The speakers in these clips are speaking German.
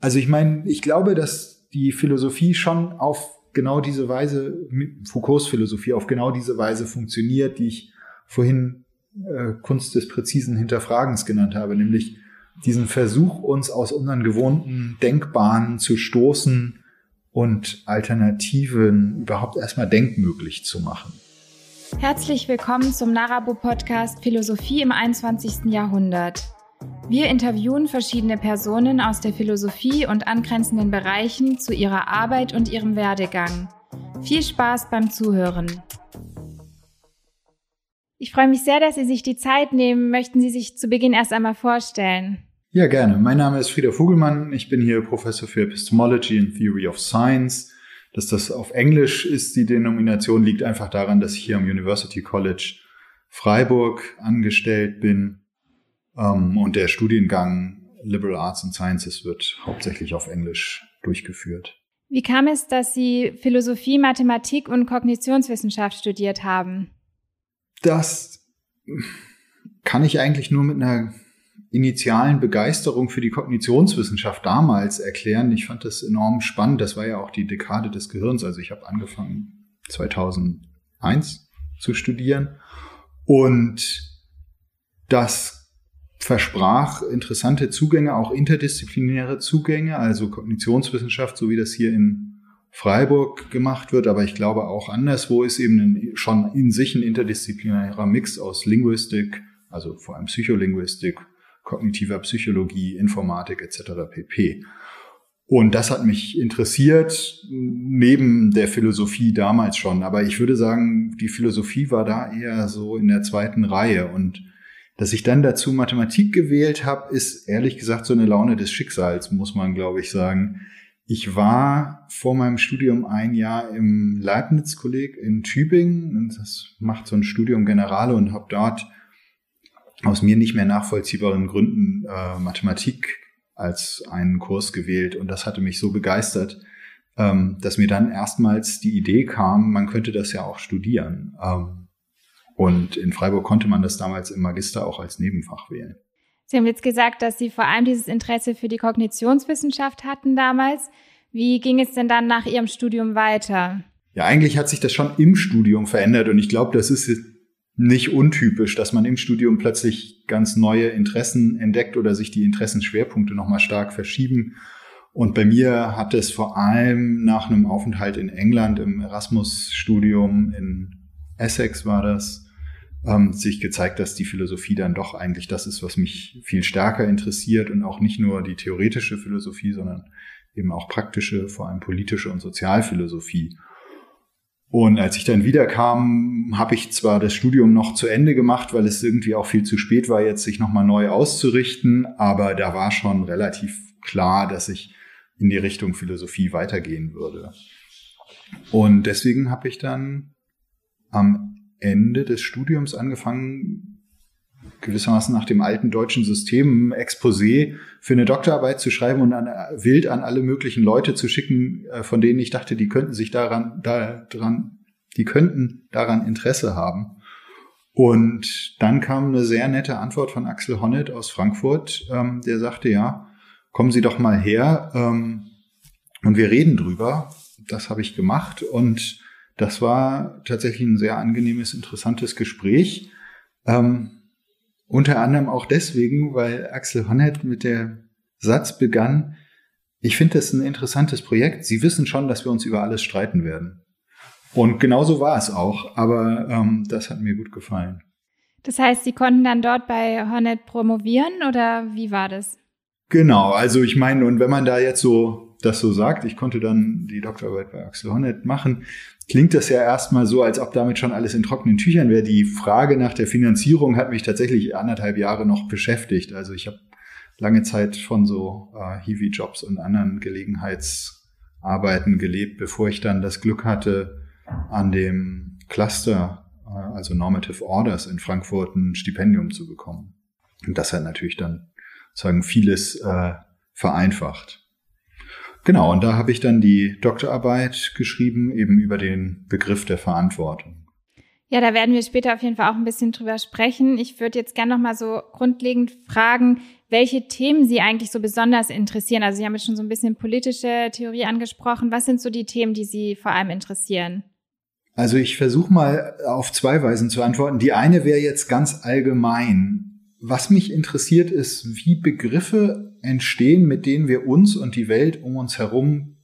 Also ich meine, ich glaube, dass die Philosophie schon auf genau diese Weise, Foucaults Philosophie auf genau diese Weise funktioniert, die ich vorhin äh, Kunst des präzisen Hinterfragens genannt habe, nämlich diesen Versuch, uns aus unseren gewohnten Denkbahnen zu stoßen und Alternativen überhaupt erstmal denkmöglich zu machen. Herzlich willkommen zum Narabo Podcast Philosophie im 21. Jahrhundert. Wir interviewen verschiedene Personen aus der Philosophie und angrenzenden Bereichen zu ihrer Arbeit und ihrem Werdegang. Viel Spaß beim Zuhören. Ich freue mich sehr, dass Sie sich die Zeit nehmen. Möchten Sie sich zu Beginn erst einmal vorstellen? Ja, gerne. Mein Name ist Frieder Vogelmann. Ich bin hier Professor für Epistemology and Theory of Science. Dass das auf Englisch ist, die Denomination liegt einfach daran, dass ich hier am University College Freiburg angestellt bin und der Studiengang Liberal Arts and Sciences wird hauptsächlich auf Englisch durchgeführt. Wie kam es, dass Sie Philosophie, Mathematik und Kognitionswissenschaft studiert haben? Das kann ich eigentlich nur mit einer initialen Begeisterung für die Kognitionswissenschaft damals erklären. Ich fand das enorm spannend. Das war ja auch die Dekade des Gehirns. Also ich habe angefangen 2001 zu studieren und das versprach interessante Zugänge, auch interdisziplinäre Zugänge, also Kognitionswissenschaft, so wie das hier in Freiburg gemacht wird, aber ich glaube auch anderswo ist eben ein, schon in sich ein interdisziplinärer Mix aus Linguistik, also vor allem Psycholinguistik, kognitiver Psychologie, Informatik etc. pp. Und das hat mich interessiert, neben der Philosophie damals schon. Aber ich würde sagen, die Philosophie war da eher so in der zweiten Reihe. Und dass ich dann dazu Mathematik gewählt habe, ist ehrlich gesagt so eine Laune des Schicksals, muss man, glaube ich, sagen. Ich war vor meinem Studium ein Jahr im Leibniz-Kolleg in Tübingen und das macht so ein Studium Generale und habe dort aus mir nicht mehr nachvollziehbaren Gründen äh, Mathematik als einen Kurs gewählt und das hatte mich so begeistert, ähm, dass mir dann erstmals die Idee kam, man könnte das ja auch studieren. Ähm, und in Freiburg konnte man das damals im Magister auch als Nebenfach wählen. Sie haben jetzt gesagt, dass Sie vor allem dieses Interesse für die Kognitionswissenschaft hatten damals. Wie ging es denn dann nach Ihrem Studium weiter? Ja, eigentlich hat sich das schon im Studium verändert und ich glaube, das ist nicht untypisch, dass man im Studium plötzlich ganz neue Interessen entdeckt oder sich die Interessenschwerpunkte nochmal stark verschieben. Und bei mir hat es vor allem nach einem Aufenthalt in England im Erasmus-Studium in Essex war das, ähm, sich gezeigt, dass die Philosophie dann doch eigentlich das ist, was mich viel stärker interessiert und auch nicht nur die theoretische Philosophie, sondern eben auch praktische, vor allem politische und Sozialphilosophie. Und als ich dann wiederkam, habe ich zwar das Studium noch zu Ende gemacht, weil es irgendwie auch viel zu spät war, jetzt sich nochmal neu auszurichten, aber da war schon relativ klar, dass ich in die Richtung Philosophie weitergehen würde. Und deswegen habe ich dann am Ende des Studiums angefangen, gewissermaßen nach dem alten deutschen System ein Exposé für eine Doktorarbeit zu schreiben und an, wild an alle möglichen Leute zu schicken, äh, von denen ich dachte, die könnten sich daran, daran, die könnten daran Interesse haben. Und dann kam eine sehr nette Antwort von Axel Honneth aus Frankfurt, ähm, der sagte, ja, kommen Sie doch mal her ähm, und wir reden drüber. Das habe ich gemacht und das war tatsächlich ein sehr angenehmes, interessantes Gespräch. Ähm, unter anderem auch deswegen, weil Axel Honneth mit der Satz begann, ich finde das ein interessantes Projekt. Sie wissen schon, dass wir uns über alles streiten werden. Und genauso war es auch, aber ähm, das hat mir gut gefallen. Das heißt, Sie konnten dann dort bei Honneth promovieren oder wie war das? Genau, also ich meine, und wenn man da jetzt so das so sagt, ich konnte dann die Doktorarbeit bei Axel Honneth machen, klingt das ja erstmal so, als ob damit schon alles in trockenen Tüchern wäre. Die Frage nach der Finanzierung hat mich tatsächlich anderthalb Jahre noch beschäftigt. Also ich habe lange Zeit von so äh, Hiwi-Jobs und anderen Gelegenheitsarbeiten gelebt, bevor ich dann das Glück hatte, an dem Cluster, äh, also Normative Orders in Frankfurt ein Stipendium zu bekommen. Und das hat natürlich dann sagen vieles äh, vereinfacht. Genau, und da habe ich dann die Doktorarbeit geschrieben, eben über den Begriff der Verantwortung. Ja, da werden wir später auf jeden Fall auch ein bisschen drüber sprechen. Ich würde jetzt gerne noch mal so grundlegend fragen, welche Themen Sie eigentlich so besonders interessieren. Also Sie haben jetzt schon so ein bisschen politische Theorie angesprochen. Was sind so die Themen, die Sie vor allem interessieren? Also ich versuche mal auf zwei Weisen zu antworten. Die eine wäre jetzt ganz allgemein. Was mich interessiert ist, wie Begriffe entstehen, mit denen wir uns und die Welt um uns herum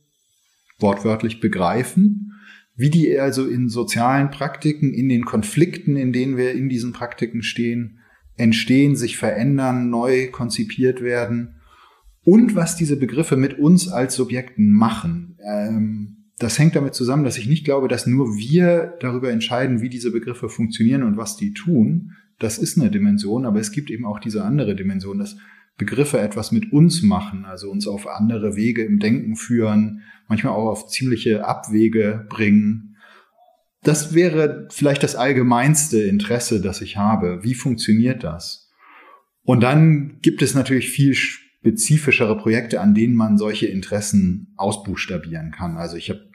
wortwörtlich begreifen, wie die also in sozialen Praktiken, in den Konflikten, in denen wir in diesen Praktiken stehen, entstehen, sich verändern, neu konzipiert werden und was diese Begriffe mit uns als Subjekten machen. Ähm, das hängt damit zusammen, dass ich nicht glaube, dass nur wir darüber entscheiden, wie diese Begriffe funktionieren und was die tun. Das ist eine Dimension, aber es gibt eben auch diese andere Dimension, dass Begriffe etwas mit uns machen, also uns auf andere Wege im Denken führen, manchmal auch auf ziemliche Abwege bringen. Das wäre vielleicht das allgemeinste Interesse, das ich habe. Wie funktioniert das? Und dann gibt es natürlich viel spezifischere Projekte, an denen man solche Interessen ausbuchstabieren kann. Also ich habe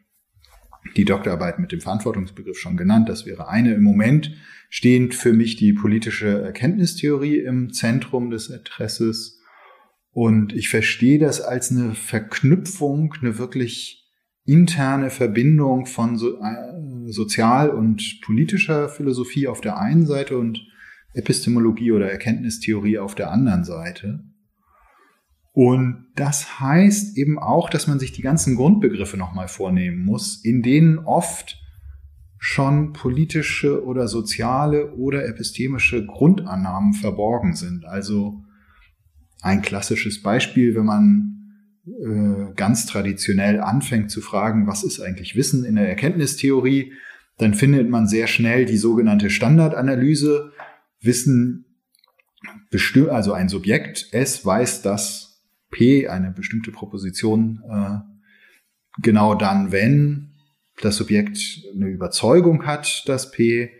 die Doktorarbeit mit dem Verantwortungsbegriff schon genannt. Das wäre eine. Im Moment stehend für mich die politische Erkenntnistheorie im Zentrum des Interesses. Und ich verstehe das als eine Verknüpfung, eine wirklich interne Verbindung von so, äh, sozial- und politischer Philosophie auf der einen Seite und Epistemologie oder Erkenntnistheorie auf der anderen Seite. Und das heißt eben auch, dass man sich die ganzen Grundbegriffe nochmal vornehmen muss, in denen oft schon politische oder soziale oder epistemische Grundannahmen verborgen sind. Also ein klassisches Beispiel, wenn man äh, ganz traditionell anfängt zu fragen, was ist eigentlich Wissen in der Erkenntnistheorie, dann findet man sehr schnell die sogenannte Standardanalyse. Wissen also ein Subjekt S weiß das P, eine bestimmte Proposition, äh, genau dann, wenn das Subjekt eine Überzeugung hat, dass P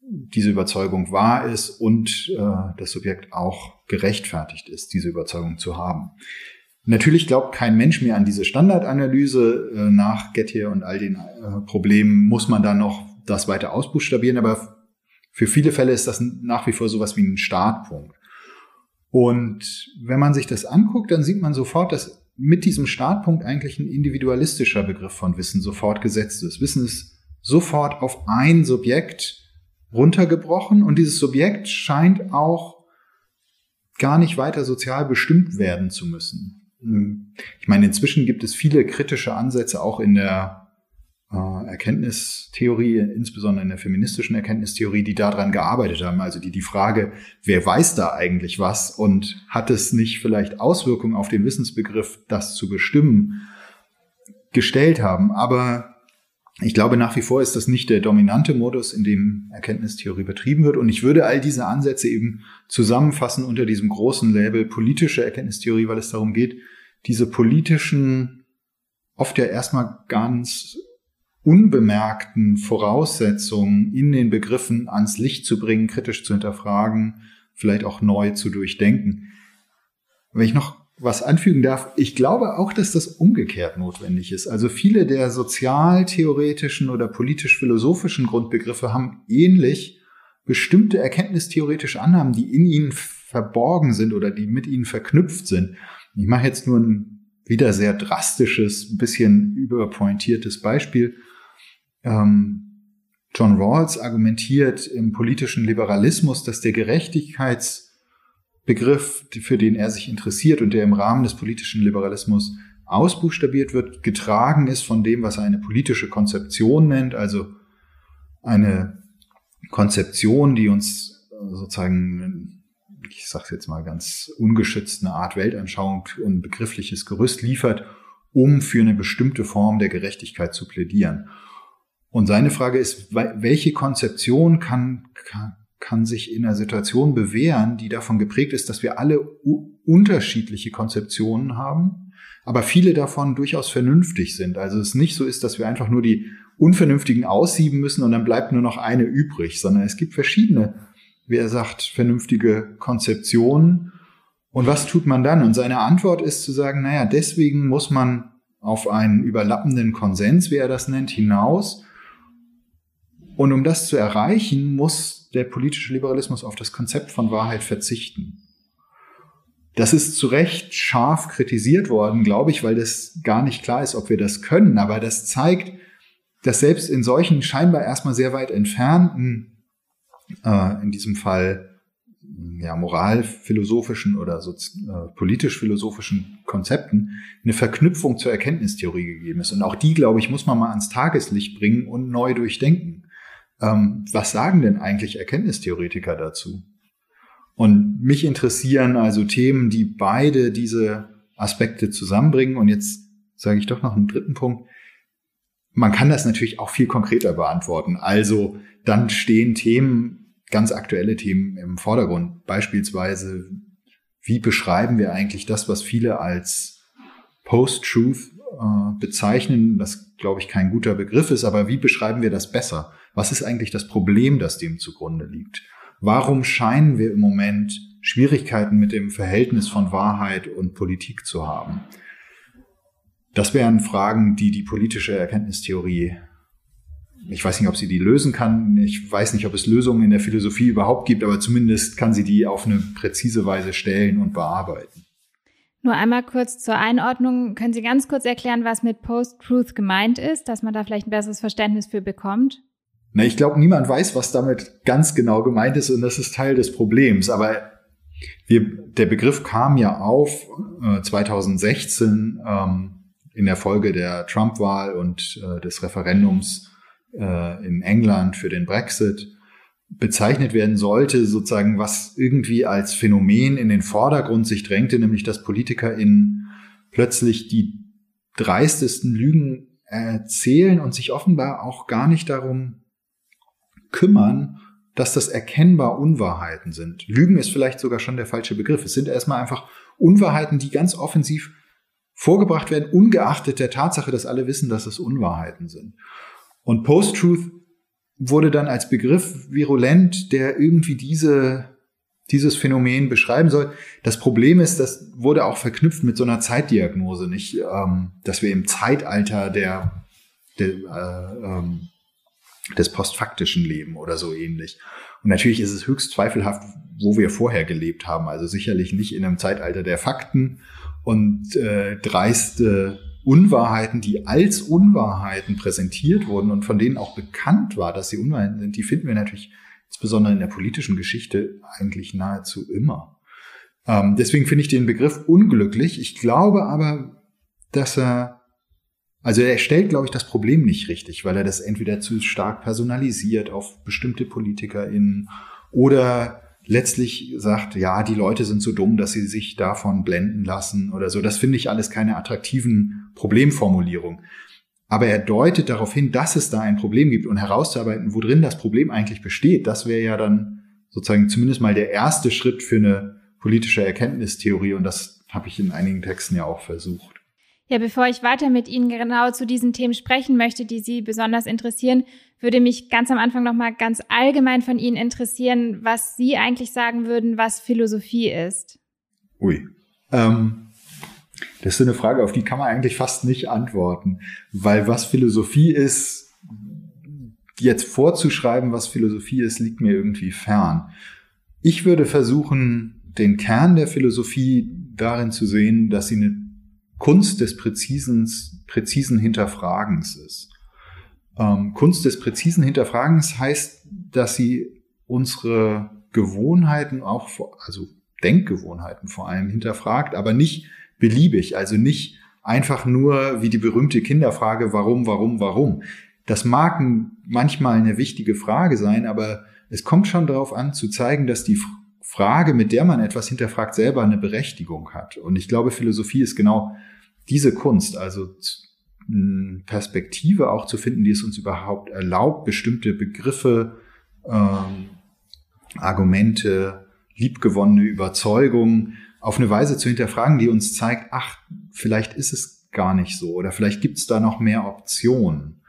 diese Überzeugung wahr ist und äh, das Subjekt auch gerechtfertigt ist, diese Überzeugung zu haben. Natürlich glaubt kein Mensch mehr an diese Standardanalyse. Äh, nach Gettier und all den Problemen muss man dann noch das weiter ausbuchstabieren, aber für viele Fälle ist das nach wie vor sowas wie ein Startpunkt. Und wenn man sich das anguckt, dann sieht man sofort, dass mit diesem Startpunkt eigentlich ein individualistischer Begriff von Wissen sofort gesetzt ist. Wissen ist sofort auf ein Subjekt runtergebrochen und dieses Subjekt scheint auch gar nicht weiter sozial bestimmt werden zu müssen. Ich meine, inzwischen gibt es viele kritische Ansätze auch in der Erkenntnistheorie, insbesondere in der feministischen Erkenntnistheorie, die daran gearbeitet haben. Also die die Frage, wer weiß da eigentlich was und hat es nicht vielleicht Auswirkungen auf den Wissensbegriff, das zu bestimmen, gestellt haben. Aber ich glaube, nach wie vor ist das nicht der dominante Modus, in dem Erkenntnistheorie betrieben wird. Und ich würde all diese Ansätze eben zusammenfassen unter diesem großen Label politische Erkenntnistheorie, weil es darum geht, diese politischen, oft ja erstmal ganz unbemerkten Voraussetzungen in den Begriffen ans Licht zu bringen, kritisch zu hinterfragen, vielleicht auch neu zu durchdenken. Wenn ich noch was anfügen darf, ich glaube auch, dass das umgekehrt notwendig ist. Also viele der sozialtheoretischen oder politisch-philosophischen Grundbegriffe haben ähnlich bestimmte erkenntnistheoretische Annahmen, die in ihnen verborgen sind oder die mit ihnen verknüpft sind. Ich mache jetzt nur ein wieder sehr drastisches, bisschen überpointiertes Beispiel. Ähm, John Rawls argumentiert im politischen Liberalismus, dass der Gerechtigkeitsbegriff, für den er sich interessiert und der im Rahmen des politischen Liberalismus ausbuchstabiert wird, getragen ist von dem, was er eine politische Konzeption nennt, also eine Konzeption, die uns sozusagen, ich sage jetzt mal ganz ungeschützt, eine Art Weltanschauung und begriffliches Gerüst liefert, um für eine bestimmte Form der Gerechtigkeit zu plädieren. Und seine Frage ist, welche Konzeption kann, kann, kann sich in einer Situation bewähren, die davon geprägt ist, dass wir alle unterschiedliche Konzeptionen haben, aber viele davon durchaus vernünftig sind. Also es nicht so ist, dass wir einfach nur die unvernünftigen aussieben müssen und dann bleibt nur noch eine übrig, sondern es gibt verschiedene, wie er sagt, vernünftige Konzeptionen. Und was tut man dann? Und seine Antwort ist zu sagen, naja, deswegen muss man auf einen überlappenden Konsens, wie er das nennt, hinaus und um das zu erreichen, muss der politische Liberalismus auf das Konzept von Wahrheit verzichten. Das ist zu Recht scharf kritisiert worden, glaube ich, weil das gar nicht klar ist, ob wir das können. Aber das zeigt, dass selbst in solchen scheinbar erstmal sehr weit entfernten, äh, in diesem Fall ja, moralphilosophischen oder äh, politisch-philosophischen Konzepten eine Verknüpfung zur Erkenntnistheorie gegeben ist. Und auch die, glaube ich, muss man mal ans Tageslicht bringen und neu durchdenken. Ähm, was sagen denn eigentlich Erkenntnistheoretiker dazu? Und mich interessieren also Themen, die beide diese Aspekte zusammenbringen. Und jetzt sage ich doch noch einen dritten Punkt. Man kann das natürlich auch viel konkreter beantworten. Also dann stehen Themen, ganz aktuelle Themen im Vordergrund. Beispielsweise, wie beschreiben wir eigentlich das, was viele als Post-Truth äh, bezeichnen, das glaube ich kein guter Begriff ist, aber wie beschreiben wir das besser? Was ist eigentlich das Problem, das dem zugrunde liegt? Warum scheinen wir im Moment Schwierigkeiten mit dem Verhältnis von Wahrheit und Politik zu haben? Das wären Fragen, die die politische Erkenntnistheorie, ich weiß nicht, ob sie die lösen kann, ich weiß nicht, ob es Lösungen in der Philosophie überhaupt gibt, aber zumindest kann sie die auf eine präzise Weise stellen und bearbeiten. Nur einmal kurz zur Einordnung. Können Sie ganz kurz erklären, was mit Post-Truth gemeint ist, dass man da vielleicht ein besseres Verständnis für bekommt? Na, ich glaube, niemand weiß, was damit ganz genau gemeint ist und das ist Teil des Problems. Aber wir, der Begriff kam ja auf äh, 2016 ähm, in der Folge der Trump-Wahl und äh, des Referendums äh, in England für den Brexit bezeichnet werden sollte, sozusagen was irgendwie als Phänomen in den Vordergrund sich drängte, nämlich dass PolitikerInnen plötzlich die dreistesten Lügen erzählen und sich offenbar auch gar nicht darum kümmern, dass das erkennbar Unwahrheiten sind. Lügen ist vielleicht sogar schon der falsche Begriff. Es sind erstmal einfach Unwahrheiten, die ganz offensiv vorgebracht werden, ungeachtet der Tatsache, dass alle wissen, dass es Unwahrheiten sind. Und Post-Truth wurde dann als Begriff virulent, der irgendwie diese, dieses Phänomen beschreiben soll. Das Problem ist, das wurde auch verknüpft mit so einer Zeitdiagnose, nicht, ähm, dass wir im Zeitalter der, der äh, ähm, des postfaktischen Leben oder so ähnlich. Und natürlich ist es höchst zweifelhaft, wo wir vorher gelebt haben. Also sicherlich nicht in einem Zeitalter der Fakten und äh, dreiste Unwahrheiten, die als Unwahrheiten präsentiert wurden und von denen auch bekannt war, dass sie Unwahrheiten sind, die finden wir natürlich insbesondere in der politischen Geschichte eigentlich nahezu immer. Ähm, deswegen finde ich den Begriff unglücklich. Ich glaube aber, dass er also er stellt, glaube ich, das Problem nicht richtig, weil er das entweder zu stark personalisiert auf bestimmte PolitikerInnen oder letztlich sagt, ja, die Leute sind so dumm, dass sie sich davon blenden lassen oder so. Das finde ich alles keine attraktiven Problemformulierungen. Aber er deutet darauf hin, dass es da ein Problem gibt und herauszuarbeiten, worin das Problem eigentlich besteht. Das wäre ja dann sozusagen zumindest mal der erste Schritt für eine politische Erkenntnistheorie und das habe ich in einigen Texten ja auch versucht. Ja, bevor ich weiter mit Ihnen genau zu diesen Themen sprechen möchte, die Sie besonders interessieren, würde mich ganz am Anfang noch mal ganz allgemein von Ihnen interessieren, was Sie eigentlich sagen würden, was Philosophie ist. Ui. Ähm, das ist eine Frage, auf die kann man eigentlich fast nicht antworten, weil was Philosophie ist, jetzt vorzuschreiben, was Philosophie ist, liegt mir irgendwie fern. Ich würde versuchen, den Kern der Philosophie darin zu sehen, dass sie eine Kunst des präzisen, präzisen Hinterfragens ist. Ähm, Kunst des präzisen Hinterfragens heißt, dass sie unsere Gewohnheiten auch, also Denkgewohnheiten vor allem hinterfragt, aber nicht beliebig, also nicht einfach nur wie die berühmte Kinderfrage, warum, warum, warum. Das mag manchmal eine wichtige Frage sein, aber es kommt schon darauf an zu zeigen, dass die Frage, mit der man etwas hinterfragt, selber eine Berechtigung hat. Und ich glaube, Philosophie ist genau diese Kunst, also Perspektive auch zu finden, die es uns überhaupt erlaubt, bestimmte Begriffe, ähm, Argumente, liebgewonnene Überzeugungen auf eine Weise zu hinterfragen, die uns zeigt, ach, vielleicht ist es gar nicht so oder vielleicht gibt es da noch mehr Optionen.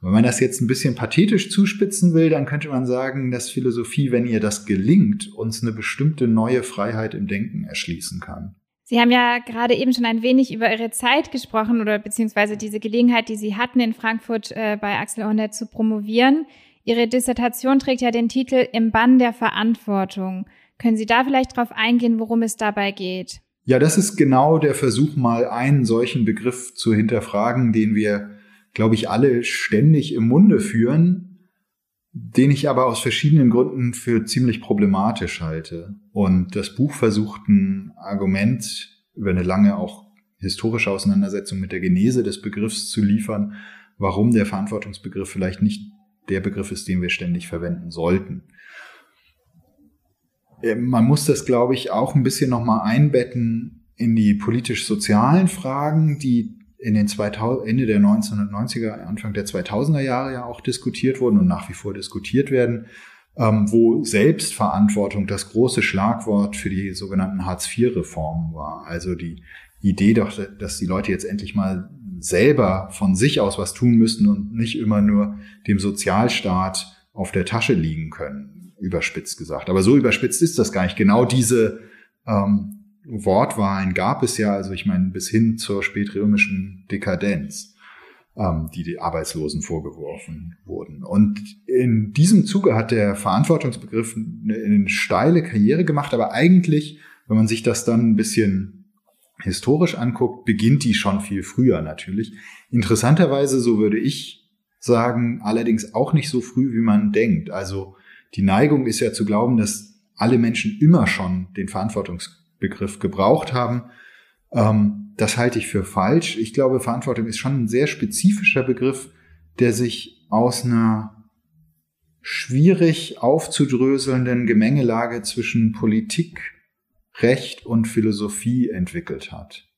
Und wenn man das jetzt ein bisschen pathetisch zuspitzen will, dann könnte man sagen, dass Philosophie, wenn ihr das gelingt, uns eine bestimmte neue Freiheit im Denken erschließen kann. Sie haben ja gerade eben schon ein wenig über Ihre Zeit gesprochen oder beziehungsweise diese Gelegenheit, die Sie hatten, in Frankfurt äh, bei Axel Hornet zu promovieren. Ihre Dissertation trägt ja den Titel Im Bann der Verantwortung. Können Sie da vielleicht darauf eingehen, worum es dabei geht? Ja, das ist genau der Versuch, mal einen solchen Begriff zu hinterfragen, den wir, glaube ich, alle ständig im Munde führen, den ich aber aus verschiedenen Gründen für ziemlich problematisch halte. Und das Buch versucht ein Argument über eine lange auch historische Auseinandersetzung mit der Genese des Begriffs zu liefern, warum der Verantwortungsbegriff vielleicht nicht der Begriff ist, den wir ständig verwenden sollten. Ähm, man muss das, glaube ich, auch ein bisschen nochmal einbetten in die politisch-sozialen Fragen, die in den 2000, Ende der 1990er, Anfang der 2000er Jahre ja auch diskutiert wurden und nach wie vor diskutiert werden, ähm, wo Selbstverantwortung das große Schlagwort für die sogenannten Hartz-IV-Reformen war. Also die Idee doch, dass die Leute jetzt endlich mal selber von sich aus was tun müssen und nicht immer nur dem Sozialstaat auf der Tasche liegen können, überspitzt gesagt. Aber so überspitzt ist das gar nicht. Genau diese ähm, Wortwahlen gab es ja, also ich meine, bis hin zur spätrömischen Dekadenz, ähm, die die Arbeitslosen vorgeworfen wurden. Und in diesem Zuge hat der Verantwortungsbegriff eine, eine steile Karriere gemacht, aber eigentlich, wenn man sich das dann ein bisschen historisch anguckt, beginnt die schon viel früher natürlich. Interessanterweise, so würde ich sagen, allerdings auch nicht so früh, wie man denkt. Also die Neigung ist ja zu glauben, dass alle Menschen immer schon den Verantwortungsbegriff gebraucht haben. Ähm, das halte ich für falsch. Ich glaube, Verantwortung ist schon ein sehr spezifischer Begriff, der sich aus einer schwierig aufzudröselnden Gemengelage zwischen Politik, Recht und Philosophie entwickelt hat.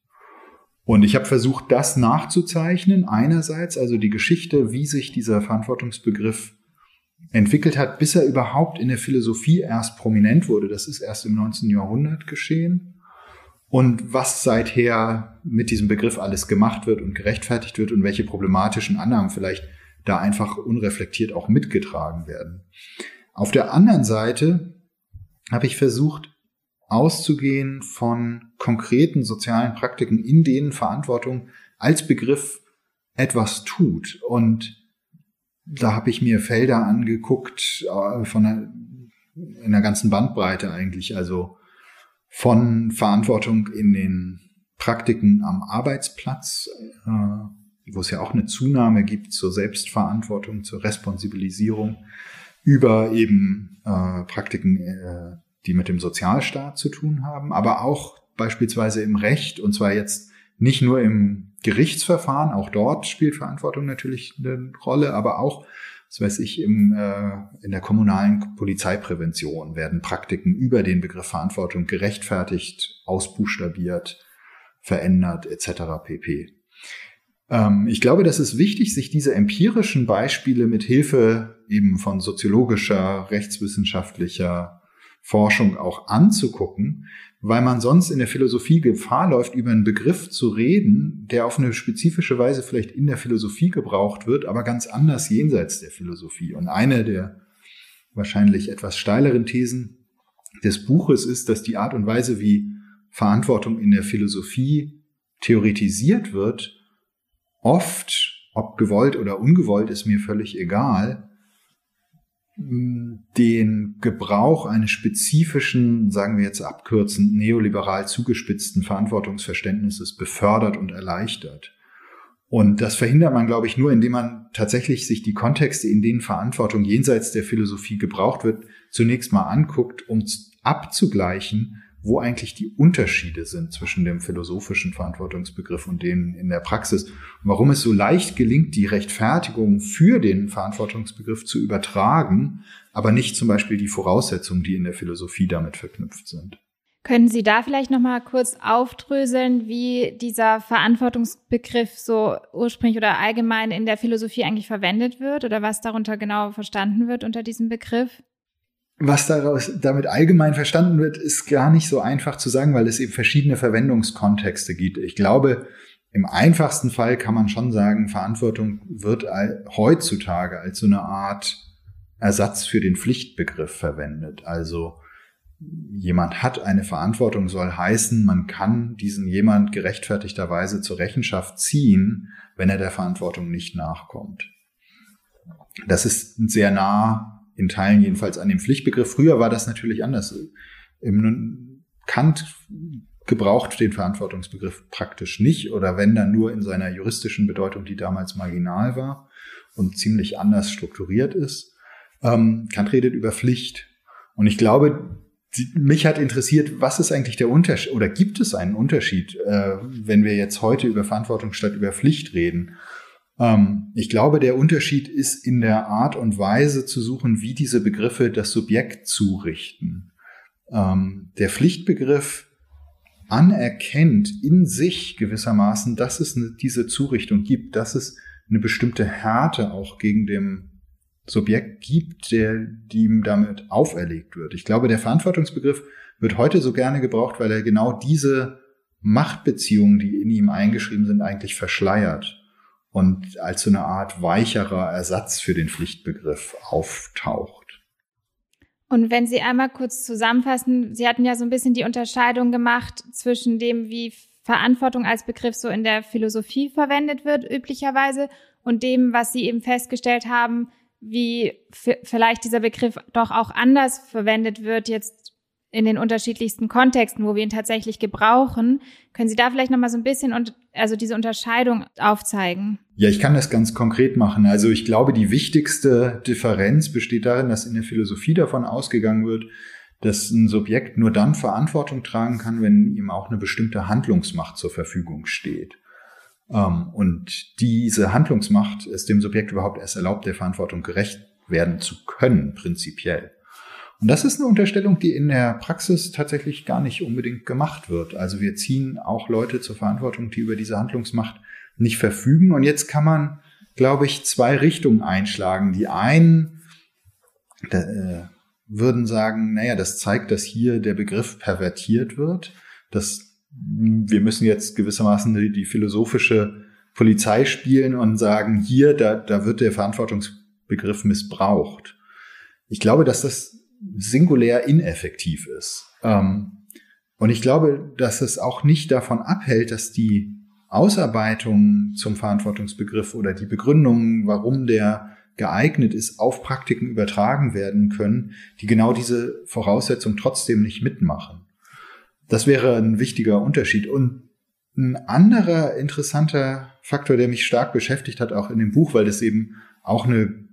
Und ich habe versucht, das nachzuzeichnen. Einerseits also die Geschichte, wie sich dieser Verantwortungsbegriff entwickelt hat, bis er überhaupt in der Philosophie erst prominent wurde. Das ist erst im 19. Jahrhundert geschehen. Und was seither mit diesem Begriff alles gemacht wird und gerechtfertigt wird und welche problematischen Annahmen vielleicht da einfach unreflektiert auch mitgetragen werden. Auf der anderen Seite habe ich versucht, auszugehen von konkreten sozialen Praktiken, in denen Verantwortung als Begriff etwas tut. Und da habe ich mir Felder angeguckt äh, von einer, in ganzen Bandbreite eigentlich, also von Verantwortung in den Praktiken am Arbeitsplatz, äh, wo es ja auch eine Zunahme gibt zur Selbstverantwortung, zur Responsibilisierung, über eben äh, Praktiken die mit dem Sozialstaat zu tun haben, aber auch beispielsweise im Recht, und zwar jetzt nicht nur im Gerichtsverfahren, auch dort spielt Verantwortung natürlich eine Rolle, aber auch, was weiß ich, im, äh, in der kommunalen Polizeiprävention werden Praktiken über den Begriff Verantwortung gerechtfertigt, ausbuchstabiert, verändert etc. pp. Ähm, ich glaube, das ist wichtig, sich diese empirischen Beispiele mit Hilfe eben von soziologischer, rechtswissenschaftlicher Forschung auch anzugucken, weil man sonst in der Philosophie Gefahr läuft, über einen Begriff zu reden, der auf eine spezifische Weise vielleicht in der Philosophie gebraucht wird, aber ganz anders jenseits der Philosophie. Und eine der wahrscheinlich etwas steileren Thesen des Buches ist, dass die Art und Weise, wie Verantwortung in der Philosophie theoretisiert wird, oft, ob gewollt oder ungewollt, ist mir völlig egal, den Gebrauch eines spezifischen, sagen wir jetzt abkürzend, neoliberal zugespitzten Verantwortungsverständnisses befördert und erleichtert. Und das verhindert man, glaube ich, nur, indem man tatsächlich sich die Kontexte, in denen Verantwortung jenseits der Philosophie gebraucht wird, zunächst mal anguckt, um abzugleichen, wo eigentlich die Unterschiede sind zwischen dem philosophischen Verantwortungsbegriff und denen in der Praxis. Und warum es so leicht gelingt, die Rechtfertigung für den Verantwortungsbegriff zu übertragen, aber nicht zum Beispiel die Voraussetzungen, die in der Philosophie damit verknüpft sind. Können Sie da vielleicht noch mal kurz aufdröseln, wie dieser Verantwortungsbegriff so ursprünglich oder allgemein in der Philosophie eigentlich verwendet wird oder was darunter genau verstanden wird unter diesem Begriff? Was daraus damit allgemein verstanden wird, ist gar nicht so einfach zu sagen, weil es eben verschiedene Verwendungskontexte gibt. Ich glaube, im einfachsten Fall kann man schon sagen, Verantwortung wird heutzutage als so eine Art Ersatz für den Pflichtbegriff verwendet. Also jemand hat eine Verantwortung soll heißen, man kann diesen jemand gerechtfertigterweise zur Rechenschaft ziehen, wenn er der Verantwortung nicht nachkommt. Das ist sehr nah in Teilen jedenfalls an dem Pflichtbegriff. Früher war das natürlich anders. Im Kant gebraucht den Verantwortungsbegriff praktisch nicht oder wenn dann nur in seiner juristischen Bedeutung, die damals marginal war und ziemlich anders strukturiert ist. Ähm, Kant redet über Pflicht. Und ich glaube, mich hat interessiert, was ist eigentlich der Unterschied oder gibt es einen Unterschied, äh, wenn wir jetzt heute über Verantwortung statt über Pflicht reden? Ähm, ich glaube, der Unterschied ist in der Art und Weise zu suchen, wie diese Begriffe das Subjekt zurichten. Ähm, der Pflichtbegriff anerkennt in sich gewissermaßen, dass es diese Zurichtung gibt, dass es eine bestimmte Härte auch gegen dem Subjekt gibt, der, die ihm damit auferlegt wird. Ich glaube, der Verantwortungsbegriff wird heute so gerne gebraucht, weil er genau diese Machtbeziehungen, die in ihm eingeschrieben sind, eigentlich verschleiert und als so eine Art weicherer Ersatz für den Pflichtbegriff auftaucht. Und wenn Sie einmal kurz zusammenfassen, Sie hatten ja so ein bisschen die Unterscheidung gemacht zwischen dem, wie Verantwortung als Begriff so in der Philosophie verwendet wird, üblicherweise, und dem, was Sie eben festgestellt haben, wie vielleicht dieser Begriff doch auch anders verwendet wird jetzt in den unterschiedlichsten Kontexten, wo wir ihn tatsächlich gebrauchen. Können Sie da vielleicht noch mal so ein bisschen und also diese Unterscheidung aufzeigen? Ja, ich kann das ganz konkret machen. Also ich glaube, die wichtigste Differenz besteht darin, dass in der Philosophie davon ausgegangen wird, dass ein Subjekt nur dann Verantwortung tragen kann, wenn ihm auch eine bestimmte Handlungsmacht zur Verfügung steht. Ähm, und diese Handlungsmacht ist dem Subjekt überhaupt erst erlaubt, der Verantwortung gerecht werden zu können, prinzipiell. Und das ist eine Unterstellung, die in der Praxis tatsächlich gar nicht unbedingt gemacht wird. Also wir ziehen auch Leute zur Verantwortung, die über diese Handlungsmacht nicht verfügen. Und jetzt kann man, glaube ich, zwei Richtungen einschlagen. Die einen äh, würden sagen, naja, das zeigt, dass hier der Begriff pervertiert wird, dass wir müssen jetzt gewissermaßen die, die philosophische Polizei spielen und sagen, hier, da, da wird der Verantwortungsbegriff missbraucht. Ich glaube, dass das singulär ineffektiv ist. Ähm, und ich glaube, dass es auch nicht davon abhält, dass die Ausarbeitung zum Verantwortungsbegriff oder die Begründungen, warum der geeignet ist, auf Praktiken übertragen werden können, die genau diese Voraussetzung trotzdem nicht mitmachen. Das wäre ein wichtiger Unterschied. Und ein anderer interessanter Faktor, der mich stark beschäftigt hat, auch in dem Buch, weil das eben auch eine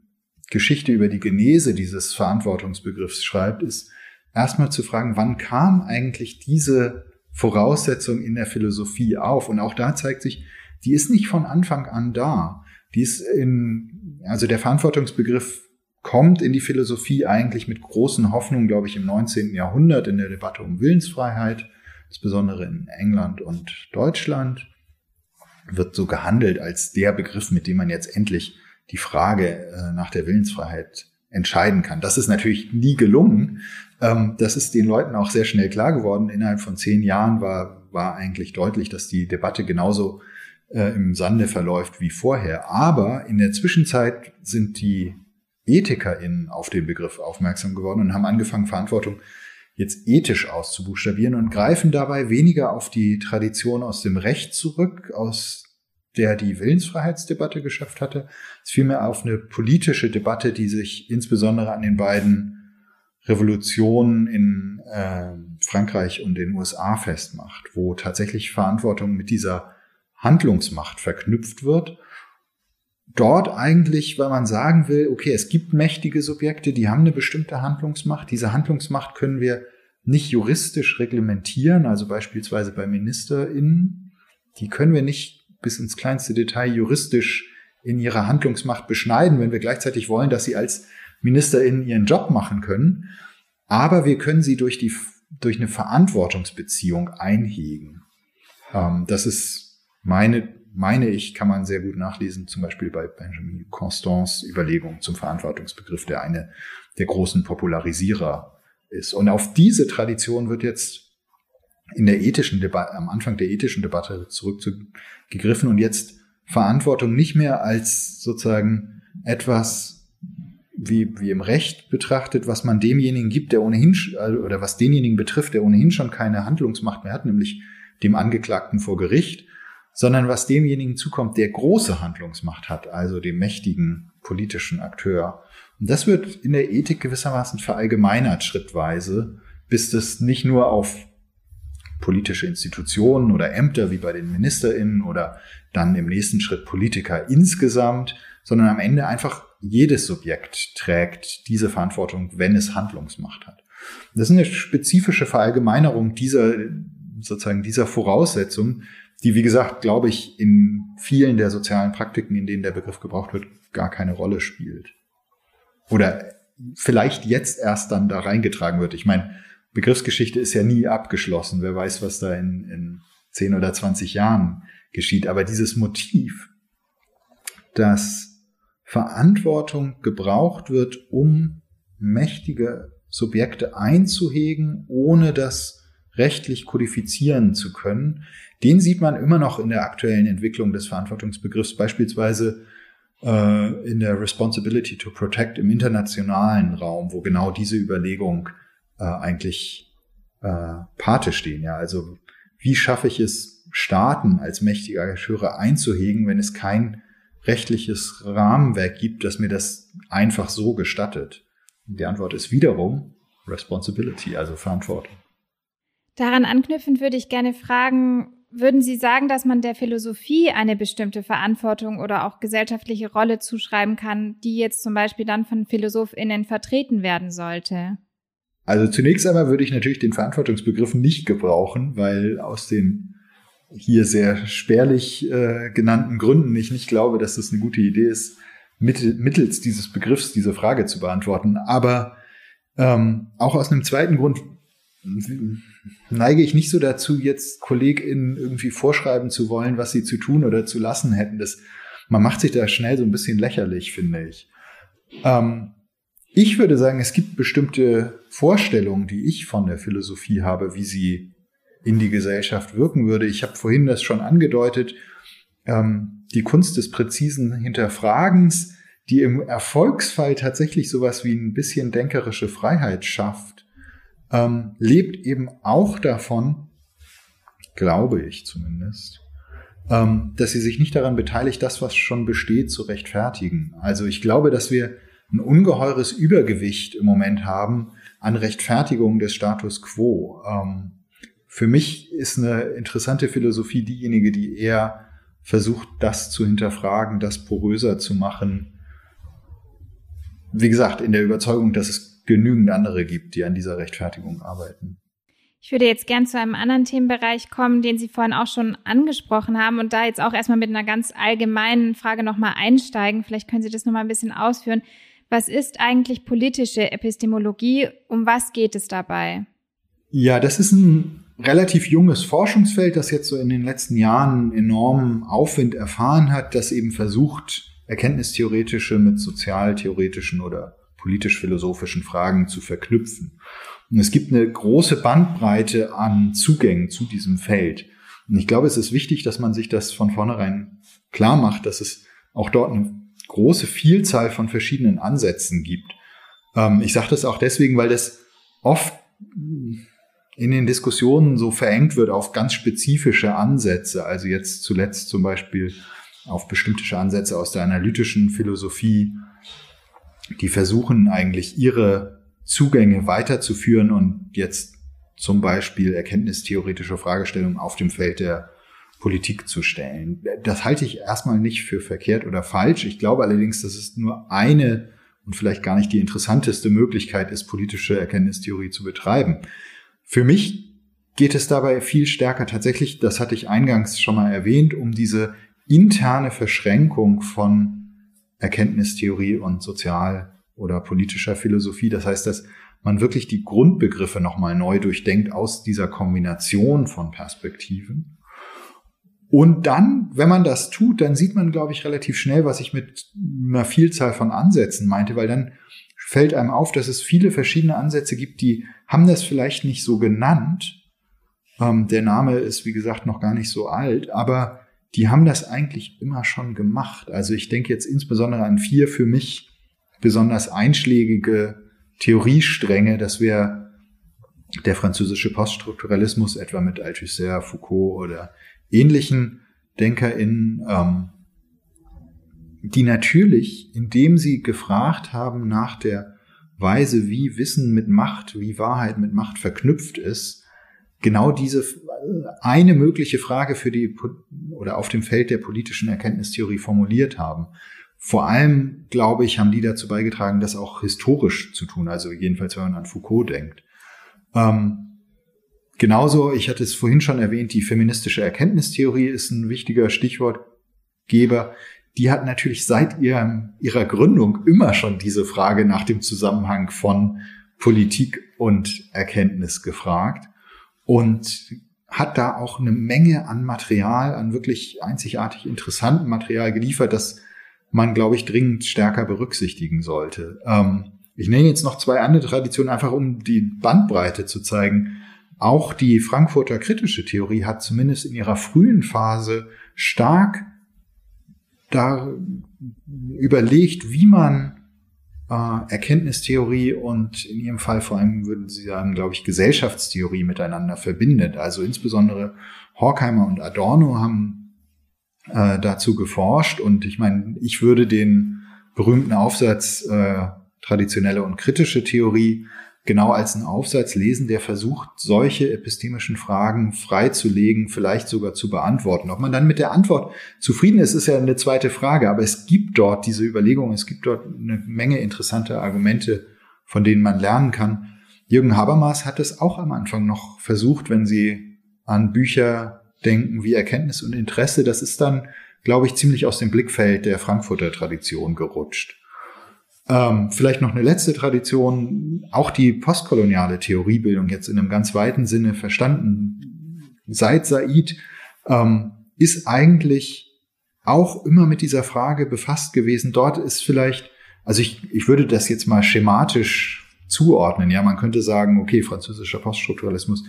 Geschichte über die Genese dieses Verantwortungsbegriffs schreibt, ist erstmal zu fragen, wann kam eigentlich diese Voraussetzung in der Philosophie auf? Und auch da zeigt sich, die ist nicht von Anfang an da. Die ist in, also der Verantwortungsbegriff kommt in die Philosophie eigentlich mit großen Hoffnungen, glaube ich, im 19. Jahrhundert in der Debatte um Willensfreiheit, insbesondere in England und Deutschland, wird so gehandelt als der Begriff, mit dem man jetzt endlich die Frage äh, nach der Willensfreiheit entscheiden kann. Das ist natürlich nie gelungen. Ähm, das ist den Leuten auch sehr schnell klar geworden. Innerhalb von zehn Jahren war, war eigentlich deutlich, dass die Debatte genauso äh, im Sande verläuft wie vorher. Aber in der Zwischenzeit sind die EthikerInnen auf den Begriff aufmerksam geworden und haben angefangen, Verantwortung jetzt ethisch auszubuchstabieren und greifen dabei weniger auf die Tradition aus dem Recht zurück, aus der die Willensfreiheitsdebatte geschafft hatte, es vielmehr auf eine politische Debatte, die sich insbesondere an den beiden Revolutionen in äh, Frankreich und den USA festmacht, wo tatsächlich Verantwortung mit dieser Handlungsmacht verknüpft wird dort eigentlich, weil man sagen will, okay, es gibt mächtige Subjekte, die haben eine bestimmte Handlungsmacht. Diese Handlungsmacht können wir nicht juristisch reglementieren, also beispielsweise bei MinisterInnen. Die können wir nicht bis ins kleinste Detail juristisch in ihrer Handlungsmacht beschneiden, wenn wir gleichzeitig wollen, dass sie als MinisterInnen ihren Job machen können. Aber wir können sie durch die, durch eine Verantwortungsbeziehung einhegen. Ähm, das ist meine meine ich, kann man sehr gut nachlesen, zum Beispiel bei Benjamin Constants Überlegung zum Verantwortungsbegriff, der eine der großen Popularisierer ist. Und auf diese Tradition wird jetzt in der ethischen Debatte, am Anfang der ethischen Debatte zurückgegriffen und jetzt Verantwortung nicht mehr als sozusagen etwas wie, wie im Recht betrachtet, was man demjenigen gibt, der ohnehin, oder was denjenigen betrifft, der ohnehin schon keine Handlungsmacht mehr hat, nämlich dem Angeklagten vor Gericht, sondern was demjenigen zukommt, der große Handlungsmacht hat, also dem mächtigen politischen Akteur. Und das wird in der Ethik gewissermaßen verallgemeinert schrittweise bis das nicht nur auf politische Institutionen oder Ämter wie bei den MinisterInnen oder dann im nächsten Schritt Politiker insgesamt, sondern am Ende einfach jedes Subjekt trägt diese Verantwortung, wenn es Handlungsmacht hat. Das ist eine spezifische Verallgemeinerung dieser, sozusagen dieser Voraussetzung, die, wie gesagt, glaube ich, in vielen der sozialen Praktiken, in denen der Begriff gebraucht wird, gar keine Rolle spielt. Oder vielleicht jetzt erst dann da reingetragen wird. Ich meine, Begriffsgeschichte ist ja nie abgeschlossen. Wer weiß, was da in, in 10 oder 20 Jahren geschieht. Aber dieses Motiv, dass Verantwortung gebraucht wird, um mächtige Subjekte einzuhegen, ohne das rechtlich kodifizieren zu können, den sieht man immer noch in der aktuellen Entwicklung des Verantwortungsbegriffs, beispielsweise äh, in der Responsibility to Protect im internationalen Raum, wo genau diese Überlegung äh, eigentlich äh, Pate stehen. Ja, also wie schaffe ich es, Staaten als mächtige Akteure einzuhegen, wenn es kein rechtliches Rahmenwerk gibt, das mir das einfach so gestattet? Die Antwort ist wiederum Responsibility, also Verantwortung. Daran anknüpfend würde ich gerne fragen, würden Sie sagen, dass man der Philosophie eine bestimmte Verantwortung oder auch gesellschaftliche Rolle zuschreiben kann, die jetzt zum Beispiel dann von PhilosophInnen vertreten werden sollte? Also zunächst einmal würde ich natürlich den Verantwortungsbegriff nicht gebrauchen, weil aus den hier sehr spärlich äh, genannten Gründen ich nicht glaube, dass das eine gute Idee ist, mittels dieses Begriffs diese Frage zu beantworten. Aber ähm, auch aus einem zweiten Grund neige ich nicht so dazu, jetzt KollegInnen irgendwie vorschreiben zu wollen, was sie zu tun oder zu lassen hätten. Das, man macht sich da schnell so ein bisschen lächerlich, finde ich. Ähm, ich würde sagen, es gibt bestimmte Vorstellungen, die ich von der Philosophie habe, wie sie in die Gesellschaft wirken würde. Ich habe vorhin das schon angedeutet, ähm, die Kunst des präzisen Hinterfragens, die im Erfolgsfall tatsächlich sowas wie ein bisschen denkerische Freiheit schafft ähm, lebt eben auch davon, glaube ich zumindest, ähm, dass sie sich nicht daran beteiligt, das, was schon besteht, zu rechtfertigen. Also ich glaube, dass wir ein ungeheures Übergewicht im Moment haben an Rechtfertigung des Status quo. Ähm, für mich ist eine interessante Philosophie diejenige, die eher versucht, das zu hinterfragen, das poröser zu machen. Wie gesagt, in der Überzeugung, dass es genügend andere gibt, die an dieser Rechtfertigung arbeiten. Ich würde jetzt gern zu einem anderen Themenbereich kommen, den Sie vorhin auch schon angesprochen haben und da jetzt auch erstmal mit einer ganz allgemeinen Frage nochmal einsteigen. Vielleicht können Sie das nochmal ein bisschen ausführen. Was ist eigentlich politische Epistemologie? Um was geht es dabei? Ja, das ist ein relativ junges Forschungsfeld, das jetzt so in den letzten Jahren enormen Aufwind erfahren hat, das eben versucht, erkenntnistheoretische mit sozialtheoretischen oder politisch-philosophischen Fragen zu verknüpfen. Und es gibt eine große Bandbreite an Zugängen zu diesem Feld. Und ich glaube, es ist wichtig, dass man sich das von vornherein klar macht, dass es auch dort eine große Vielzahl von verschiedenen Ansätzen gibt. Ähm, ich sage das auch deswegen, weil das oft in den Diskussionen so verengt wird auf ganz spezifische Ansätze. Also jetzt zuletzt zum Beispiel auf bestimmte Ansätze aus der analytischen Philosophie die versuchen eigentlich ihre Zugänge weiterzuführen und jetzt zum Beispiel erkenntnistheoretische Fragestellungen auf dem Feld der Politik zu stellen. Das halte ich erstmal nicht für verkehrt oder falsch. Ich glaube allerdings, dass es nur eine und vielleicht gar nicht die interessanteste Möglichkeit ist, politische Erkenntnistheorie zu betreiben. Für mich geht es dabei viel stärker tatsächlich, das hatte ich eingangs schon mal erwähnt, um diese interne Verschränkung von Erkenntnistheorie und sozial- oder politischer Philosophie. Das heißt, dass man wirklich die Grundbegriffe nochmal neu durchdenkt aus dieser Kombination von Perspektiven. Und dann, wenn man das tut, dann sieht man, glaube ich, relativ schnell, was ich mit einer Vielzahl von Ansätzen meinte, weil dann fällt einem auf, dass es viele verschiedene Ansätze gibt, die haben das vielleicht nicht so genannt. Ähm, der Name ist, wie gesagt, noch gar nicht so alt, aber die haben das eigentlich immer schon gemacht. Also ich denke jetzt insbesondere an vier für mich besonders einschlägige Theoriestränge. Das wäre der französische Poststrukturalismus, etwa mit Althusser, Foucault oder ähnlichen DenkerInnen, ähm, die natürlich, indem sie gefragt haben nach der Weise, wie Wissen mit Macht, wie Wahrheit mit Macht verknüpft ist, genau diese eine mögliche Frage für die oder auf dem Feld der politischen Erkenntnistheorie formuliert haben. Vor allem, glaube ich, haben die dazu beigetragen, das auch historisch zu tun, also jedenfalls, wenn man an Foucault denkt. Ähm, genauso, ich hatte es vorhin schon erwähnt, die feministische Erkenntnistheorie ist ein wichtiger Stichwortgeber. Die hat natürlich seit ihrem, ihrer Gründung immer schon diese Frage nach dem Zusammenhang von Politik und Erkenntnis gefragt und hat da auch eine Menge an Material, an wirklich einzigartig interessantem Material geliefert, das man, glaube ich, dringend stärker berücksichtigen sollte. Ähm, ich nenne jetzt noch zwei andere Traditionen, einfach um die Bandbreite zu zeigen. Auch die Frankfurter kritische Theorie hat zumindest in ihrer frühen Phase stark da überlegt, wie man äh, Erkenntnistheorie und in ihrem Fall vor allem würden Sie sagen, glaube ich, Gesellschaftstheorie miteinander verbindet. Also insbesondere Horkheimer und Adorno haben äh, dazu geforscht und ich meine, ich würde den berühmten Aufsatz äh, traditionelle und kritische Theorie genau als einen Aufsatz lesen, der versucht, solche epistemischen Fragen freizulegen, vielleicht sogar zu beantworten. Ob man dann mit der Antwort zufrieden ist, ist ja eine zweite Frage, aber es gibt dort diese Überlegung, es gibt dort eine Menge interessanter Argumente, von denen man lernen kann. Jürgen Habermas hat es auch am Anfang noch versucht, wenn Sie an Bücher denken wie Erkenntnis und Interesse, das ist dann, glaube ich, ziemlich aus dem Blickfeld der Frankfurter Tradition gerutscht. Ähm, vielleicht noch eine letzte Tradition, auch die postkoloniale Theoriebildung jetzt in einem ganz weiten Sinne verstanden. Seit Said ähm, ist eigentlich auch immer mit dieser Frage befasst gewesen. Dort ist vielleicht, also ich, ich würde das jetzt mal schematisch zuordnen. Ja, man könnte sagen, okay, französischer Poststrukturalismus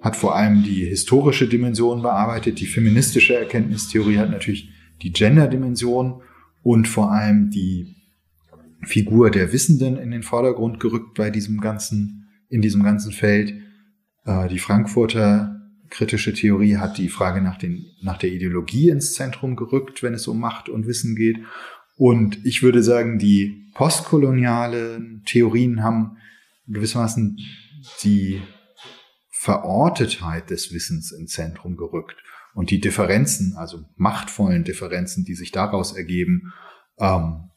hat vor allem die historische Dimension bearbeitet. Die feministische Erkenntnistheorie hat natürlich die Gender-Dimension und vor allem die Figur der Wissenden in den Vordergrund gerückt bei diesem ganzen, in diesem ganzen Feld. Äh, die Frankfurter kritische Theorie hat die Frage nach, den, nach der Ideologie ins Zentrum gerückt, wenn es um Macht und Wissen geht. Und ich würde sagen, die postkolonialen Theorien haben gewissermaßen die Verortetheit des Wissens ins Zentrum gerückt und die Differenzen, also machtvollen Differenzen, die sich daraus ergeben, ähm,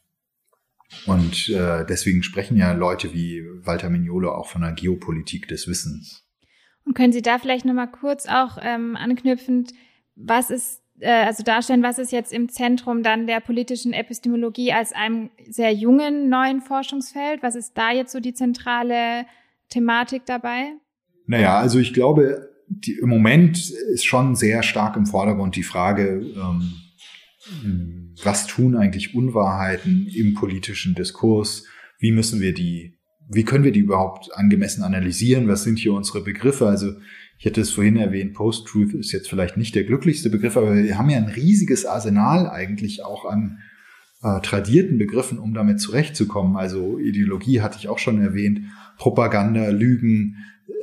und äh, deswegen sprechen ja Leute wie Walter Mignolo auch von einer Geopolitik des Wissens. Und können Sie da vielleicht nochmal kurz auch ähm, anknüpfend, was ist, äh, also darstellen, was ist jetzt im Zentrum dann der politischen Epistemologie als einem sehr jungen neuen Forschungsfeld? Was ist da jetzt so die zentrale Thematik dabei? Naja, also ich glaube, die, im Moment ist schon sehr stark im Vordergrund die Frage, ähm, was tun eigentlich Unwahrheiten im politischen Diskurs? Wie müssen wir die, wie können wir die überhaupt angemessen analysieren? Was sind hier unsere Begriffe? Also ich hatte es vorhin erwähnt, Post-Truth ist jetzt vielleicht nicht der glücklichste Begriff, aber wir haben ja ein riesiges Arsenal eigentlich auch an äh, tradierten Begriffen, um damit zurechtzukommen. Also Ideologie hatte ich auch schon erwähnt, Propaganda, Lügen,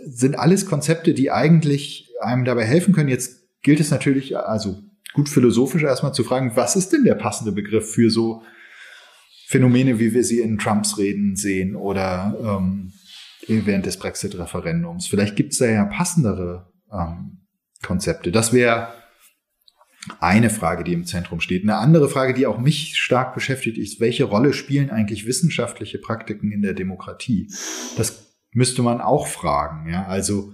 sind alles Konzepte, die eigentlich einem dabei helfen können. Jetzt gilt es natürlich, also gut philosophisch erstmal zu fragen, was ist denn der passende Begriff für so Phänomene, wie wir sie in Trumps Reden sehen oder ähm, während des Brexit-Referendums. Vielleicht gibt es da ja passendere ähm, Konzepte. Das wäre eine Frage, die im Zentrum steht. Eine andere Frage, die auch mich stark beschäftigt, ist, welche Rolle spielen eigentlich wissenschaftliche Praktiken in der Demokratie? Das müsste man auch fragen. Ja, also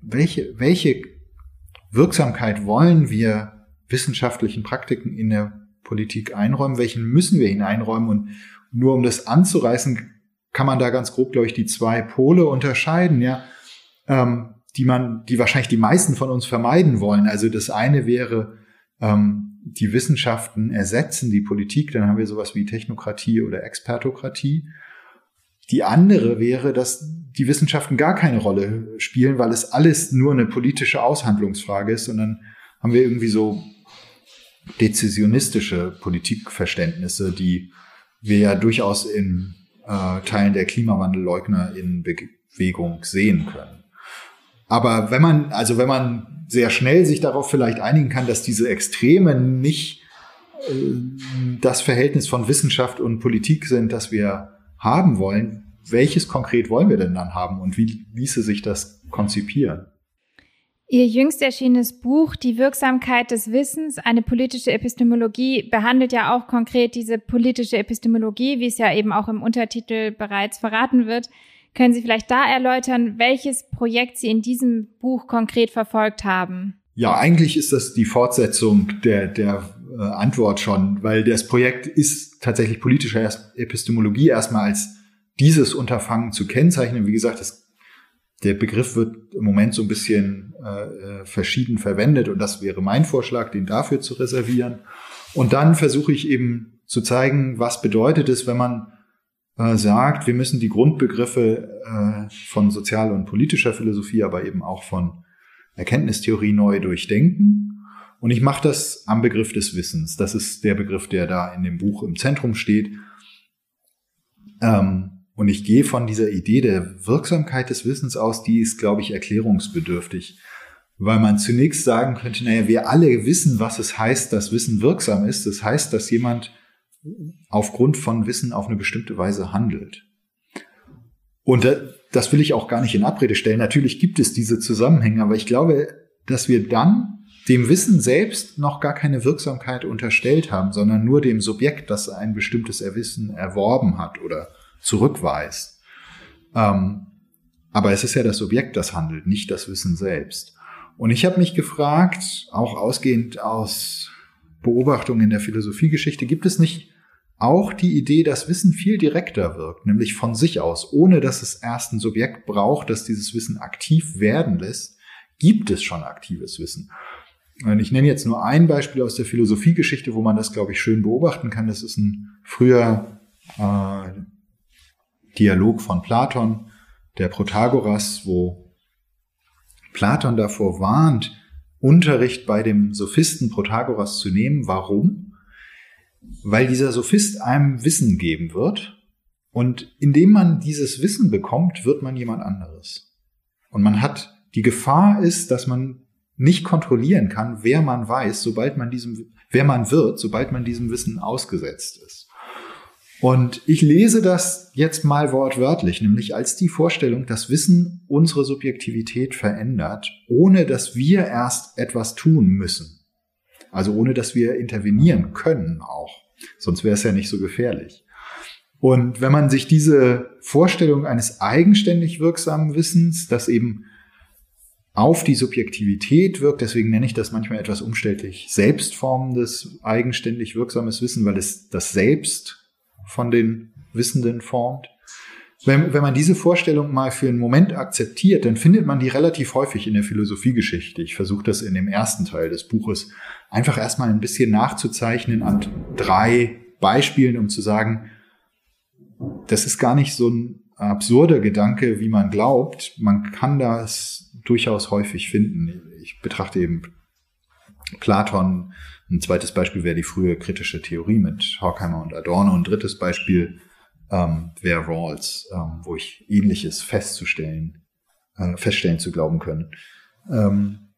welche, welche Wirksamkeit wollen wir wissenschaftlichen Praktiken in der Politik einräumen? Welchen müssen wir hineinräumen? Und nur um das anzureißen, kann man da ganz grob, glaube ich, die zwei Pole unterscheiden, ja, ähm, die man, die wahrscheinlich die meisten von uns vermeiden wollen. Also das eine wäre, ähm, die Wissenschaften ersetzen die Politik, dann haben wir sowas wie Technokratie oder Expertokratie. Die andere wäre, dass die Wissenschaften gar keine Rolle spielen, weil es alles nur eine politische Aushandlungsfrage ist. Und dann haben wir irgendwie so dezisionistische Politikverständnisse, die wir ja durchaus in äh, Teilen der Klimawandelleugner in Bewegung sehen können. Aber wenn man, also wenn man sehr schnell sich darauf vielleicht einigen kann, dass diese Extreme nicht äh, das Verhältnis von Wissenschaft und Politik sind, das wir haben wollen, welches konkret wollen wir denn dann haben und wie ließe sich das konzipieren? Ihr jüngst erschienenes Buch Die Wirksamkeit des Wissens, eine politische Epistemologie, behandelt ja auch konkret diese politische Epistemologie, wie es ja eben auch im Untertitel bereits verraten wird. Können Sie vielleicht da erläutern, welches Projekt Sie in diesem Buch konkret verfolgt haben? Ja, eigentlich ist das die Fortsetzung der, der äh, Antwort schon, weil das Projekt ist tatsächlich politische Epistemologie erstmal als dieses Unterfangen zu kennzeichnen. Wie gesagt, das, der Begriff wird im Moment so ein bisschen äh, verschieden verwendet und das wäre mein Vorschlag, den dafür zu reservieren. Und dann versuche ich eben zu zeigen, was bedeutet es, wenn man äh, sagt, wir müssen die Grundbegriffe äh, von sozialer und politischer Philosophie, aber eben auch von Erkenntnistheorie neu durchdenken. Und ich mache das am Begriff des Wissens. Das ist der Begriff, der da in dem Buch im Zentrum steht. Ähm, und ich gehe von dieser Idee der Wirksamkeit des Wissens aus, die ist, glaube ich, erklärungsbedürftig. Weil man zunächst sagen könnte, naja, wir alle wissen, was es heißt, dass Wissen wirksam ist. Das heißt, dass jemand aufgrund von Wissen auf eine bestimmte Weise handelt. Und das will ich auch gar nicht in Abrede stellen. Natürlich gibt es diese Zusammenhänge, aber ich glaube, dass wir dann dem Wissen selbst noch gar keine Wirksamkeit unterstellt haben, sondern nur dem Subjekt, das ein bestimmtes Erwissen erworben hat oder zurückweist. Ähm, aber es ist ja das Subjekt, das handelt, nicht das Wissen selbst. Und ich habe mich gefragt, auch ausgehend aus Beobachtungen in der Philosophiegeschichte, gibt es nicht auch die Idee, dass Wissen viel direkter wirkt, nämlich von sich aus, ohne dass es erst ein Subjekt braucht, das dieses Wissen aktiv werden lässt, gibt es schon aktives Wissen. Ich nenne jetzt nur ein Beispiel aus der Philosophiegeschichte, wo man das, glaube ich, schön beobachten kann. Das ist ein früher äh, Dialog von Platon, der Protagoras, wo Platon davor warnt, Unterricht bei dem Sophisten Protagoras zu nehmen. Warum? weil dieser Sophist einem Wissen geben wird und indem man dieses Wissen bekommt, wird man jemand anderes. Und man hat, die Gefahr ist, dass man nicht kontrollieren kann, wer man weiß, sobald man diesem, wer man wird, sobald man diesem Wissen ausgesetzt ist. Und ich lese das jetzt mal wortwörtlich, nämlich als die Vorstellung, dass Wissen unsere Subjektivität verändert, ohne dass wir erst etwas tun müssen. Also ohne dass wir intervenieren können auch. Sonst wäre es ja nicht so gefährlich. Und wenn man sich diese Vorstellung eines eigenständig wirksamen Wissens, das eben auf die Subjektivität wirkt, deswegen nenne ich das manchmal etwas umständlich, selbstformendes, eigenständig wirksames Wissen, weil es das Selbst von den Wissenden formt. Wenn, wenn man diese Vorstellung mal für einen Moment akzeptiert, dann findet man die relativ häufig in der Philosophiegeschichte. Ich versuche das in dem ersten Teil des Buches einfach erstmal ein bisschen nachzuzeichnen an drei Beispielen, um zu sagen, das ist gar nicht so ein absurder Gedanke, wie man glaubt. Man kann das durchaus häufig finden. Ich betrachte eben Platon. Ein zweites Beispiel wäre die frühe kritische Theorie mit Horkheimer und Adorno. Ein drittes Beispiel ähm, wäre Rawls, ähm, wo ich Ähnliches festzustellen, äh, feststellen zu glauben können. Ähm,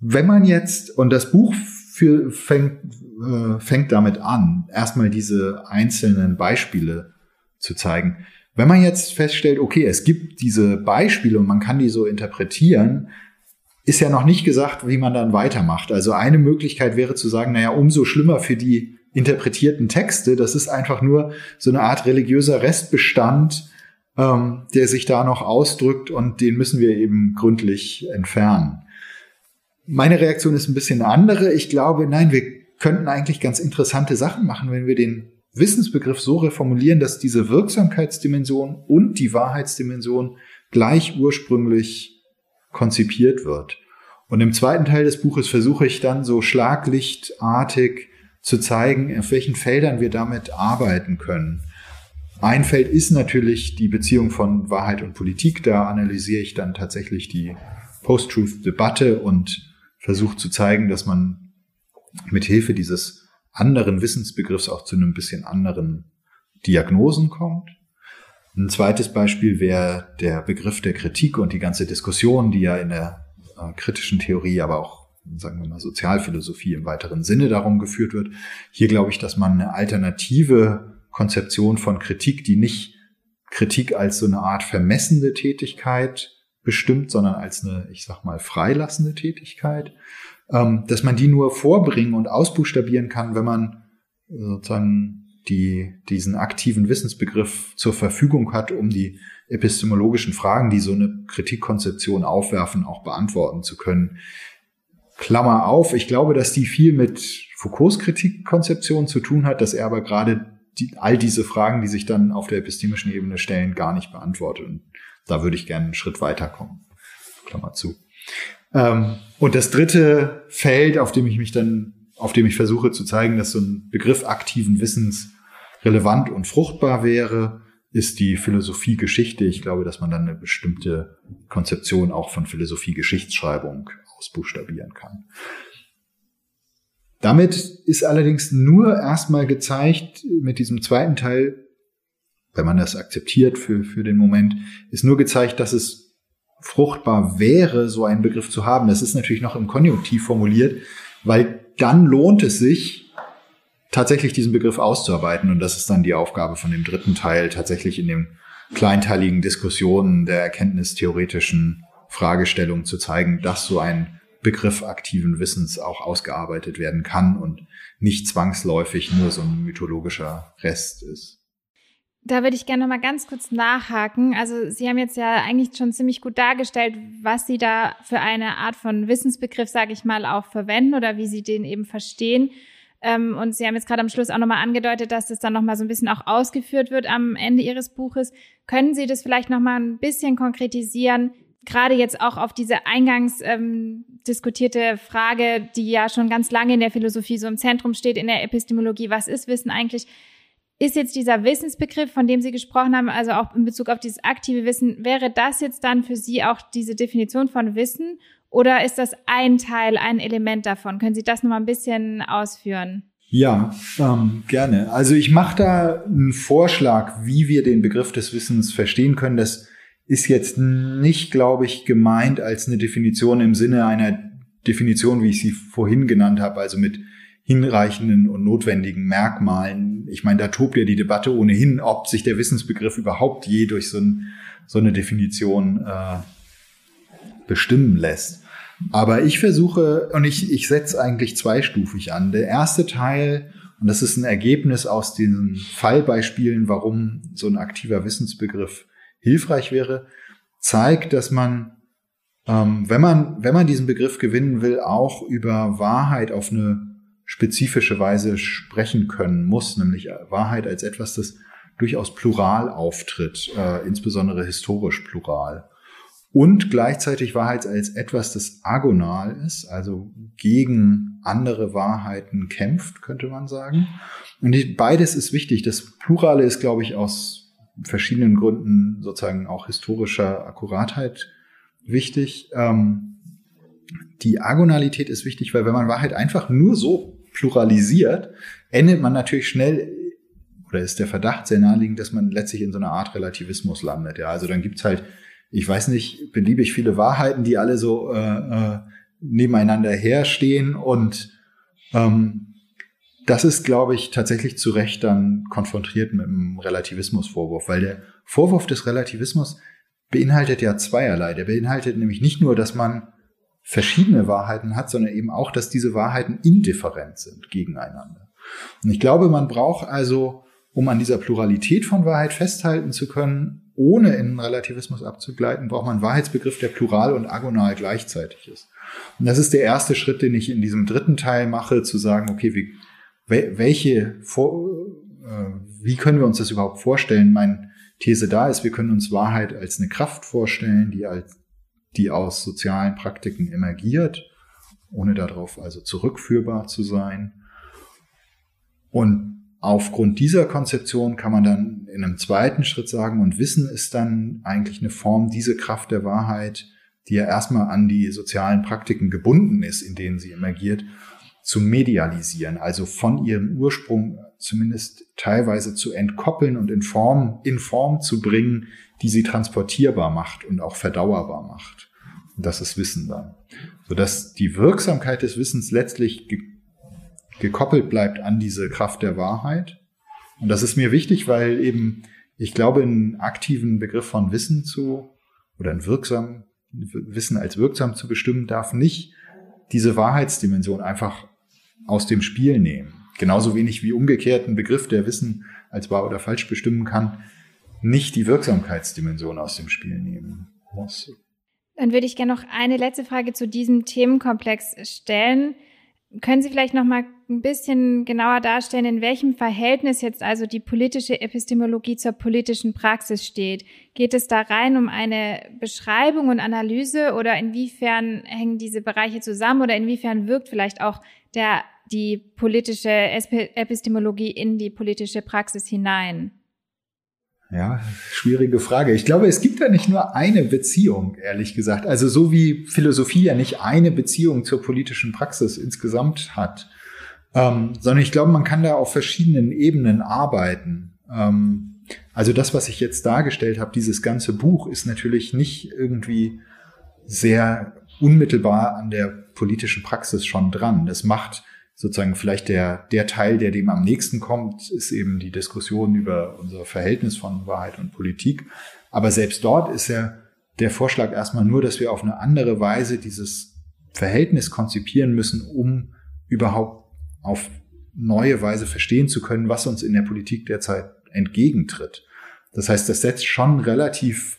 wenn man jetzt, und das Buch für, fängt, äh, fängt damit an, erstmal diese einzelnen Beispiele zu zeigen. Wenn man jetzt feststellt, okay, es gibt diese Beispiele und man kann die so interpretieren, ist ja noch nicht gesagt, wie man dann weitermacht. Also eine Möglichkeit wäre zu sagen, naja, umso schlimmer für die interpretierten Texte. Das ist einfach nur so eine Art religiöser Restbestand, ähm, der sich da noch ausdrückt und den müssen wir eben gründlich entfernen. Meine Reaktion ist ein bisschen andere. Ich glaube, nein, wir könnten eigentlich ganz interessante Sachen machen, wenn wir den Wissensbegriff so reformulieren, dass diese Wirksamkeitsdimension und die Wahrheitsdimension gleich ursprünglich konzipiert wird. Und im zweiten Teil des Buches versuche ich dann so schlaglichtartig zu zeigen, auf welchen Feldern wir damit arbeiten können. Ein Feld ist natürlich die Beziehung von Wahrheit und Politik. Da analysiere ich dann tatsächlich die Post-Truth-Debatte und versuche zu zeigen, dass man mit Hilfe dieses anderen Wissensbegriffs auch zu einem bisschen anderen Diagnosen kommt. Ein zweites Beispiel wäre der Begriff der Kritik und die ganze Diskussion, die ja in der äh, kritischen Theorie, aber auch sagen wir mal, Sozialphilosophie im weiteren Sinne darum geführt wird. Hier glaube ich, dass man eine alternative Konzeption von Kritik, die nicht Kritik als so eine Art vermessende Tätigkeit bestimmt, sondern als eine, ich sag mal, freilassende Tätigkeit, ähm, dass man die nur vorbringen und ausbuchstabieren kann, wenn man sozusagen die, diesen aktiven Wissensbegriff zur Verfügung hat, um die epistemologischen Fragen, die so eine Kritikkonzeption aufwerfen, auch beantworten zu können. Klammer auf, ich glaube, dass die viel mit Foucaults Kritikkonzeption zu tun hat, dass er aber gerade die, all diese Fragen, die sich dann auf der epistemischen Ebene stellen, gar nicht beantwortet. Und da würde ich gerne einen Schritt weiterkommen. Klammer zu. Ähm, und das dritte Feld, auf dem ich mich dann, auf dem ich versuche zu zeigen, dass so ein Begriff aktiven Wissens relevant und fruchtbar wäre, ist die Philosophie-Geschichte. Ich glaube, dass man dann eine bestimmte Konzeption auch von Philosophie-Geschichtsschreibung ausbuchstabieren kann. Damit ist allerdings nur erstmal gezeigt, mit diesem zweiten Teil, wenn man das akzeptiert für, für den Moment, ist nur gezeigt, dass es fruchtbar wäre, so einen Begriff zu haben. Das ist natürlich noch im Konjunktiv formuliert, weil dann lohnt es sich, tatsächlich diesen Begriff auszuarbeiten. Und das ist dann die Aufgabe von dem dritten Teil, tatsächlich in den kleinteiligen Diskussionen der erkenntnistheoretischen Fragestellung zu zeigen, dass so ein Begriff aktiven Wissens auch ausgearbeitet werden kann und nicht zwangsläufig nur so ein mythologischer Rest ist. Da würde ich gerne noch mal ganz kurz nachhaken. Also Sie haben jetzt ja eigentlich schon ziemlich gut dargestellt, was Sie da für eine Art von Wissensbegriff, sage ich mal, auch verwenden oder wie Sie den eben verstehen. Ähm, und Sie haben jetzt gerade am Schluss auch nochmal angedeutet, dass das dann nochmal so ein bisschen auch ausgeführt wird am Ende Ihres Buches. Können Sie das vielleicht nochmal ein bisschen konkretisieren? Gerade jetzt auch auf diese eingangs ähm, diskutierte Frage, die ja schon ganz lange in der Philosophie so im Zentrum steht, in der Epistemologie. Was ist Wissen eigentlich? Ist jetzt dieser Wissensbegriff, von dem Sie gesprochen haben, also auch in Bezug auf dieses aktive Wissen, wäre das jetzt dann für Sie auch diese Definition von Wissen? Oder ist das ein Teil, ein Element davon? Können Sie das nochmal ein bisschen ausführen? Ja, ähm, gerne. Also ich mache da einen Vorschlag, wie wir den Begriff des Wissens verstehen können. Das ist jetzt nicht, glaube ich, gemeint als eine Definition im Sinne einer Definition, wie ich sie vorhin genannt habe, also mit hinreichenden und notwendigen Merkmalen. Ich meine, da tobt ja die Debatte ohnehin, ob sich der Wissensbegriff überhaupt je durch so, ein, so eine Definition äh, bestimmen lässt. Aber ich versuche, und ich, ich setze eigentlich zweistufig an. Der erste Teil, und das ist ein Ergebnis aus diesen Fallbeispielen, warum so ein aktiver Wissensbegriff hilfreich wäre, zeigt, dass man, ähm, wenn man, wenn man diesen Begriff gewinnen will, auch über Wahrheit auf eine spezifische Weise sprechen können muss, nämlich Wahrheit als etwas, das durchaus plural auftritt, äh, insbesondere historisch plural und gleichzeitig Wahrheit als etwas, das agonal ist, also gegen andere Wahrheiten kämpft, könnte man sagen. Und beides ist wichtig. Das Plurale ist, glaube ich, aus verschiedenen Gründen sozusagen auch historischer Akkuratheit wichtig. Ähm, die Agonalität ist wichtig, weil wenn man Wahrheit einfach nur so pluralisiert, endet man natürlich schnell oder ist der Verdacht sehr naheliegend, dass man letztlich in so einer Art Relativismus landet. Ja, also dann gibt's halt ich weiß nicht, beliebig viele Wahrheiten, die alle so äh, äh, nebeneinander herstehen. Und ähm, das ist, glaube ich, tatsächlich zu Recht dann konfrontiert mit einem Relativismusvorwurf, weil der Vorwurf des Relativismus beinhaltet ja zweierlei. Der beinhaltet nämlich nicht nur, dass man verschiedene Wahrheiten hat, sondern eben auch, dass diese Wahrheiten indifferent sind gegeneinander. Und ich glaube, man braucht also, um an dieser Pluralität von Wahrheit festhalten zu können, ohne in den Relativismus abzugleiten, braucht man einen Wahrheitsbegriff, der plural und agonal gleichzeitig ist. Und das ist der erste Schritt, den ich in diesem dritten Teil mache, zu sagen, okay, wie, welche, äh, wie können wir uns das überhaupt vorstellen? Meine These da ist, wir können uns Wahrheit als eine Kraft vorstellen, die als, die aus sozialen Praktiken emergiert, ohne darauf also zurückführbar zu sein. Und Aufgrund dieser Konzeption kann man dann in einem zweiten Schritt sagen, und Wissen ist dann eigentlich eine Form, diese Kraft der Wahrheit, die ja erstmal an die sozialen Praktiken gebunden ist, in denen sie emergiert, zu medialisieren, also von ihrem Ursprung zumindest teilweise zu entkoppeln und in Form, in Form zu bringen, die sie transportierbar macht und auch verdauerbar macht. Und das ist Wissen dann. Sodass die Wirksamkeit des Wissens letztlich gekoppelt bleibt an diese Kraft der Wahrheit Und das ist mir wichtig, weil eben ich glaube, einen aktiven Begriff von Wissen zu oder ein wirksam Wissen als wirksam zu bestimmen, darf nicht diese Wahrheitsdimension einfach aus dem Spiel nehmen. Genauso wenig wie umgekehrt ein Begriff, der Wissen als wahr oder falsch bestimmen kann, nicht die Wirksamkeitsdimension aus dem Spiel nehmen muss. Dann würde ich gerne noch eine letzte Frage zu diesem Themenkomplex stellen. Können Sie vielleicht noch mal ein bisschen genauer darstellen, in welchem Verhältnis jetzt also die politische Epistemologie zur politischen Praxis steht? Geht es da rein um eine Beschreibung und Analyse oder inwiefern hängen diese Bereiche zusammen oder inwiefern wirkt vielleicht auch der, die politische Epistemologie in die politische Praxis hinein? Ja, schwierige Frage. Ich glaube, es gibt da nicht nur eine Beziehung, ehrlich gesagt. Also so wie Philosophie ja nicht eine Beziehung zur politischen Praxis insgesamt hat, ähm, sondern ich glaube, man kann da auf verschiedenen Ebenen arbeiten. Ähm, also das, was ich jetzt dargestellt habe, dieses ganze Buch ist natürlich nicht irgendwie sehr unmittelbar an der politischen Praxis schon dran. Das macht sozusagen vielleicht der, der Teil, der dem am nächsten kommt, ist eben die Diskussion über unser Verhältnis von Wahrheit und Politik. Aber selbst dort ist ja der Vorschlag erstmal nur, dass wir auf eine andere Weise dieses Verhältnis konzipieren müssen, um überhaupt auf neue Weise verstehen zu können, was uns in der Politik derzeit entgegentritt. Das heißt, das setzt schon relativ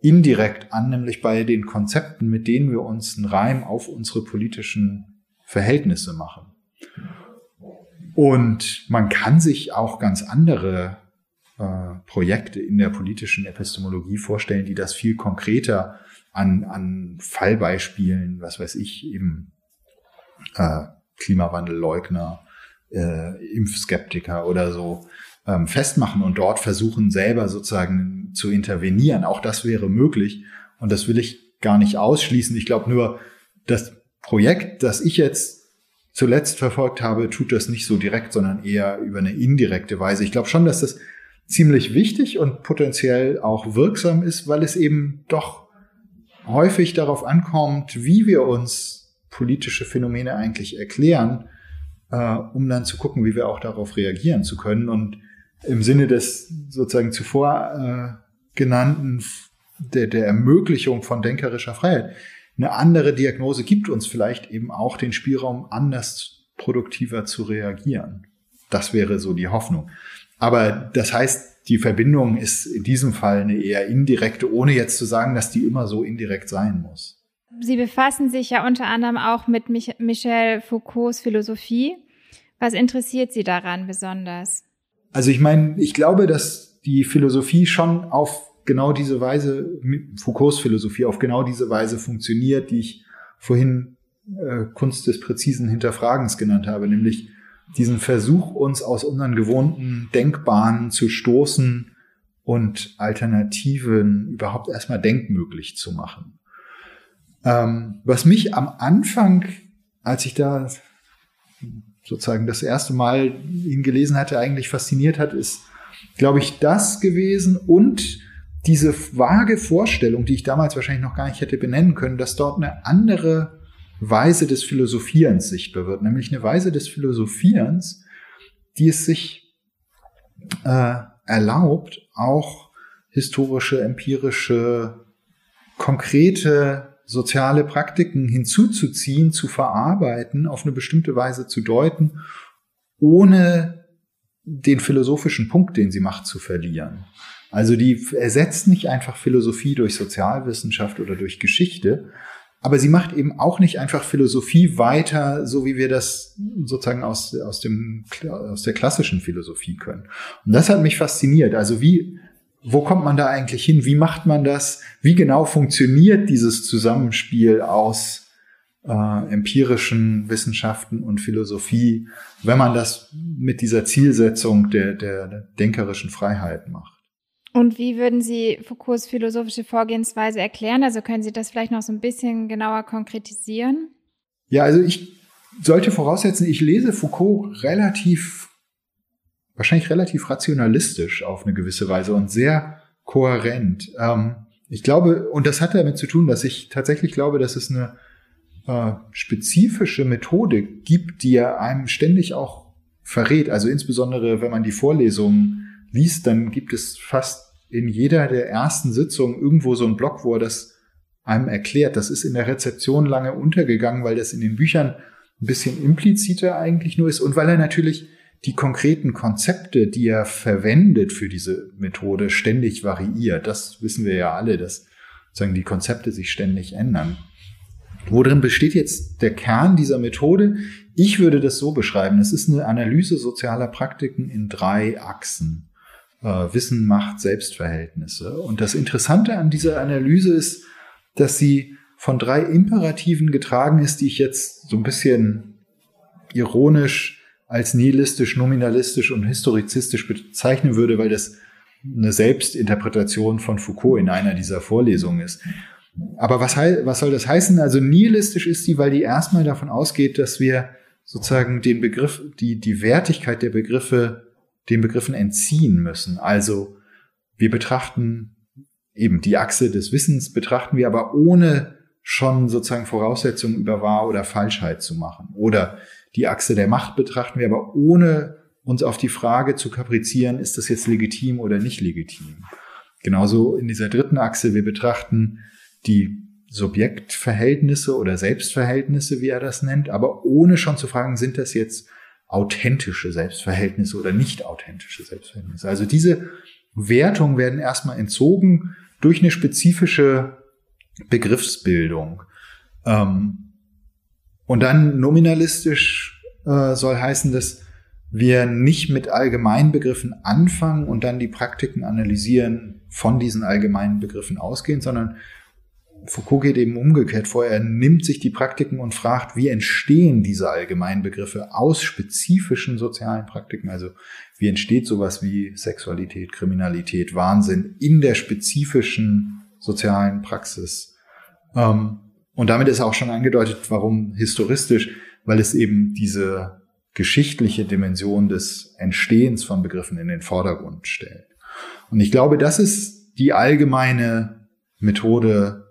indirekt an, nämlich bei den Konzepten, mit denen wir uns einen Reim auf unsere politischen Verhältnisse machen. Und man kann sich auch ganz andere äh, Projekte in der politischen Epistemologie vorstellen, die das viel konkreter an, an Fallbeispielen, was weiß ich, eben äh, Klimawandelleugner, äh, Impfskeptiker oder so ähm, festmachen und dort versuchen selber sozusagen zu intervenieren. Auch das wäre möglich und das will ich gar nicht ausschließen. Ich glaube nur, das Projekt, das ich jetzt zuletzt verfolgt habe, tut das nicht so direkt, sondern eher über eine indirekte Weise. Ich glaube schon, dass das ziemlich wichtig und potenziell auch wirksam ist, weil es eben doch häufig darauf ankommt, wie wir uns politische Phänomene eigentlich erklären, äh, um dann zu gucken, wie wir auch darauf reagieren zu können. Und im Sinne des sozusagen zuvor äh, genannten der, der Ermöglichung von denkerischer Freiheit eine andere Diagnose gibt uns vielleicht eben auch den Spielraum, anders produktiver zu reagieren. Das wäre so die Hoffnung. Aber das heißt, die Verbindung ist in diesem Fall eine eher indirekte, ohne jetzt zu sagen, dass die immer so indirekt sein muss. Sie befassen sich ja unter anderem auch mit Michel Foucaults Philosophie. Was interessiert Sie daran besonders? Also ich meine, ich glaube, dass die Philosophie schon auf genau diese Weise, Foucaults Philosophie auf genau diese Weise funktioniert, die ich vorhin äh, Kunst des präzisen Hinterfragens genannt habe, nämlich diesen Versuch, uns aus unseren gewohnten Denkbahnen zu stoßen und Alternativen überhaupt erstmal denkmöglich zu machen. Ähm, was mich am Anfang, als ich da sozusagen das erste Mal ihn gelesen hatte, eigentlich fasziniert hat, ist, glaube ich, das gewesen und diese vage Vorstellung, die ich damals wahrscheinlich noch gar nicht hätte benennen können, dass dort eine andere Weise des Philosophierens sichtbar wird, nämlich eine Weise des Philosophierens, die es sich äh, erlaubt, auch historische, empirische, konkrete soziale Praktiken hinzuzuziehen, zu verarbeiten, auf eine bestimmte Weise zu deuten, ohne den philosophischen Punkt, den sie macht, zu verlieren. Also die ersetzt nicht einfach Philosophie durch Sozialwissenschaft oder durch Geschichte, aber sie macht eben auch nicht einfach Philosophie weiter, so wie wir das sozusagen aus, aus, dem, aus der klassischen Philosophie können. Und das hat mich fasziniert. Also wie, wo kommt man da eigentlich hin? Wie macht man das? Wie genau funktioniert dieses Zusammenspiel aus äh, empirischen Wissenschaften und Philosophie, wenn man das mit dieser Zielsetzung der, der, der denkerischen Freiheit macht? Und wie würden Sie Foucaults philosophische Vorgehensweise erklären? Also können Sie das vielleicht noch so ein bisschen genauer konkretisieren? Ja, also ich sollte voraussetzen, ich lese Foucault relativ, wahrscheinlich relativ rationalistisch auf eine gewisse Weise und sehr kohärent. Ähm, ich glaube, und das hat damit zu tun, dass ich tatsächlich glaube, dass es eine äh, spezifische Methode gibt, die er einem ständig auch verrät. Also insbesondere, wenn man die Vorlesungen liest, dann gibt es fast in jeder der ersten Sitzungen irgendwo so ein Blog, wo er das einem erklärt. Das ist in der Rezeption lange untergegangen, weil das in den Büchern ein bisschen impliziter eigentlich nur ist und weil er natürlich die konkreten Konzepte, die er verwendet für diese Methode, ständig variiert. Das wissen wir ja alle, dass sozusagen die Konzepte sich ständig ändern. Worin besteht jetzt der Kern dieser Methode? Ich würde das so beschreiben. Es ist eine Analyse sozialer Praktiken in drei Achsen. Äh, Wissen, Macht, Selbstverhältnisse. Und das Interessante an dieser Analyse ist, dass sie von drei Imperativen getragen ist, die ich jetzt so ein bisschen ironisch als nihilistisch, nominalistisch und historizistisch bezeichnen würde, weil das eine Selbstinterpretation von Foucault in einer dieser Vorlesungen ist. Aber was, was soll das heißen? Also nihilistisch ist sie, weil die erstmal davon ausgeht, dass wir sozusagen den Begriff, die, die Wertigkeit der Begriffe, den Begriffen entziehen müssen. Also wir betrachten eben die Achse des Wissens, betrachten wir aber ohne schon sozusagen Voraussetzungen über Wahr oder Falschheit zu machen. Oder die Achse der Macht betrachten wir aber ohne uns auf die Frage zu kaprizieren, ist das jetzt legitim oder nicht legitim. Genauso in dieser dritten Achse, wir betrachten die Subjektverhältnisse oder Selbstverhältnisse, wie er das nennt, aber ohne schon zu fragen, sind das jetzt authentische Selbstverhältnisse oder nicht authentische Selbstverhältnisse. Also diese Wertungen werden erstmal entzogen durch eine spezifische Begriffsbildung. Ähm, und dann nominalistisch äh, soll heißen, dass wir nicht mit allgemeinen Begriffen anfangen und dann die Praktiken analysieren von diesen allgemeinen Begriffen ausgehen, sondern Foucault geht eben umgekehrt vor. Er nimmt sich die Praktiken und fragt, wie entstehen diese allgemeinen Begriffe aus spezifischen sozialen Praktiken? Also wie entsteht sowas wie Sexualität, Kriminalität, Wahnsinn in der spezifischen sozialen Praxis? Ähm, und damit ist auch schon angedeutet, warum historistisch, weil es eben diese geschichtliche Dimension des Entstehens von Begriffen in den Vordergrund stellt. Und ich glaube, das ist die allgemeine Methode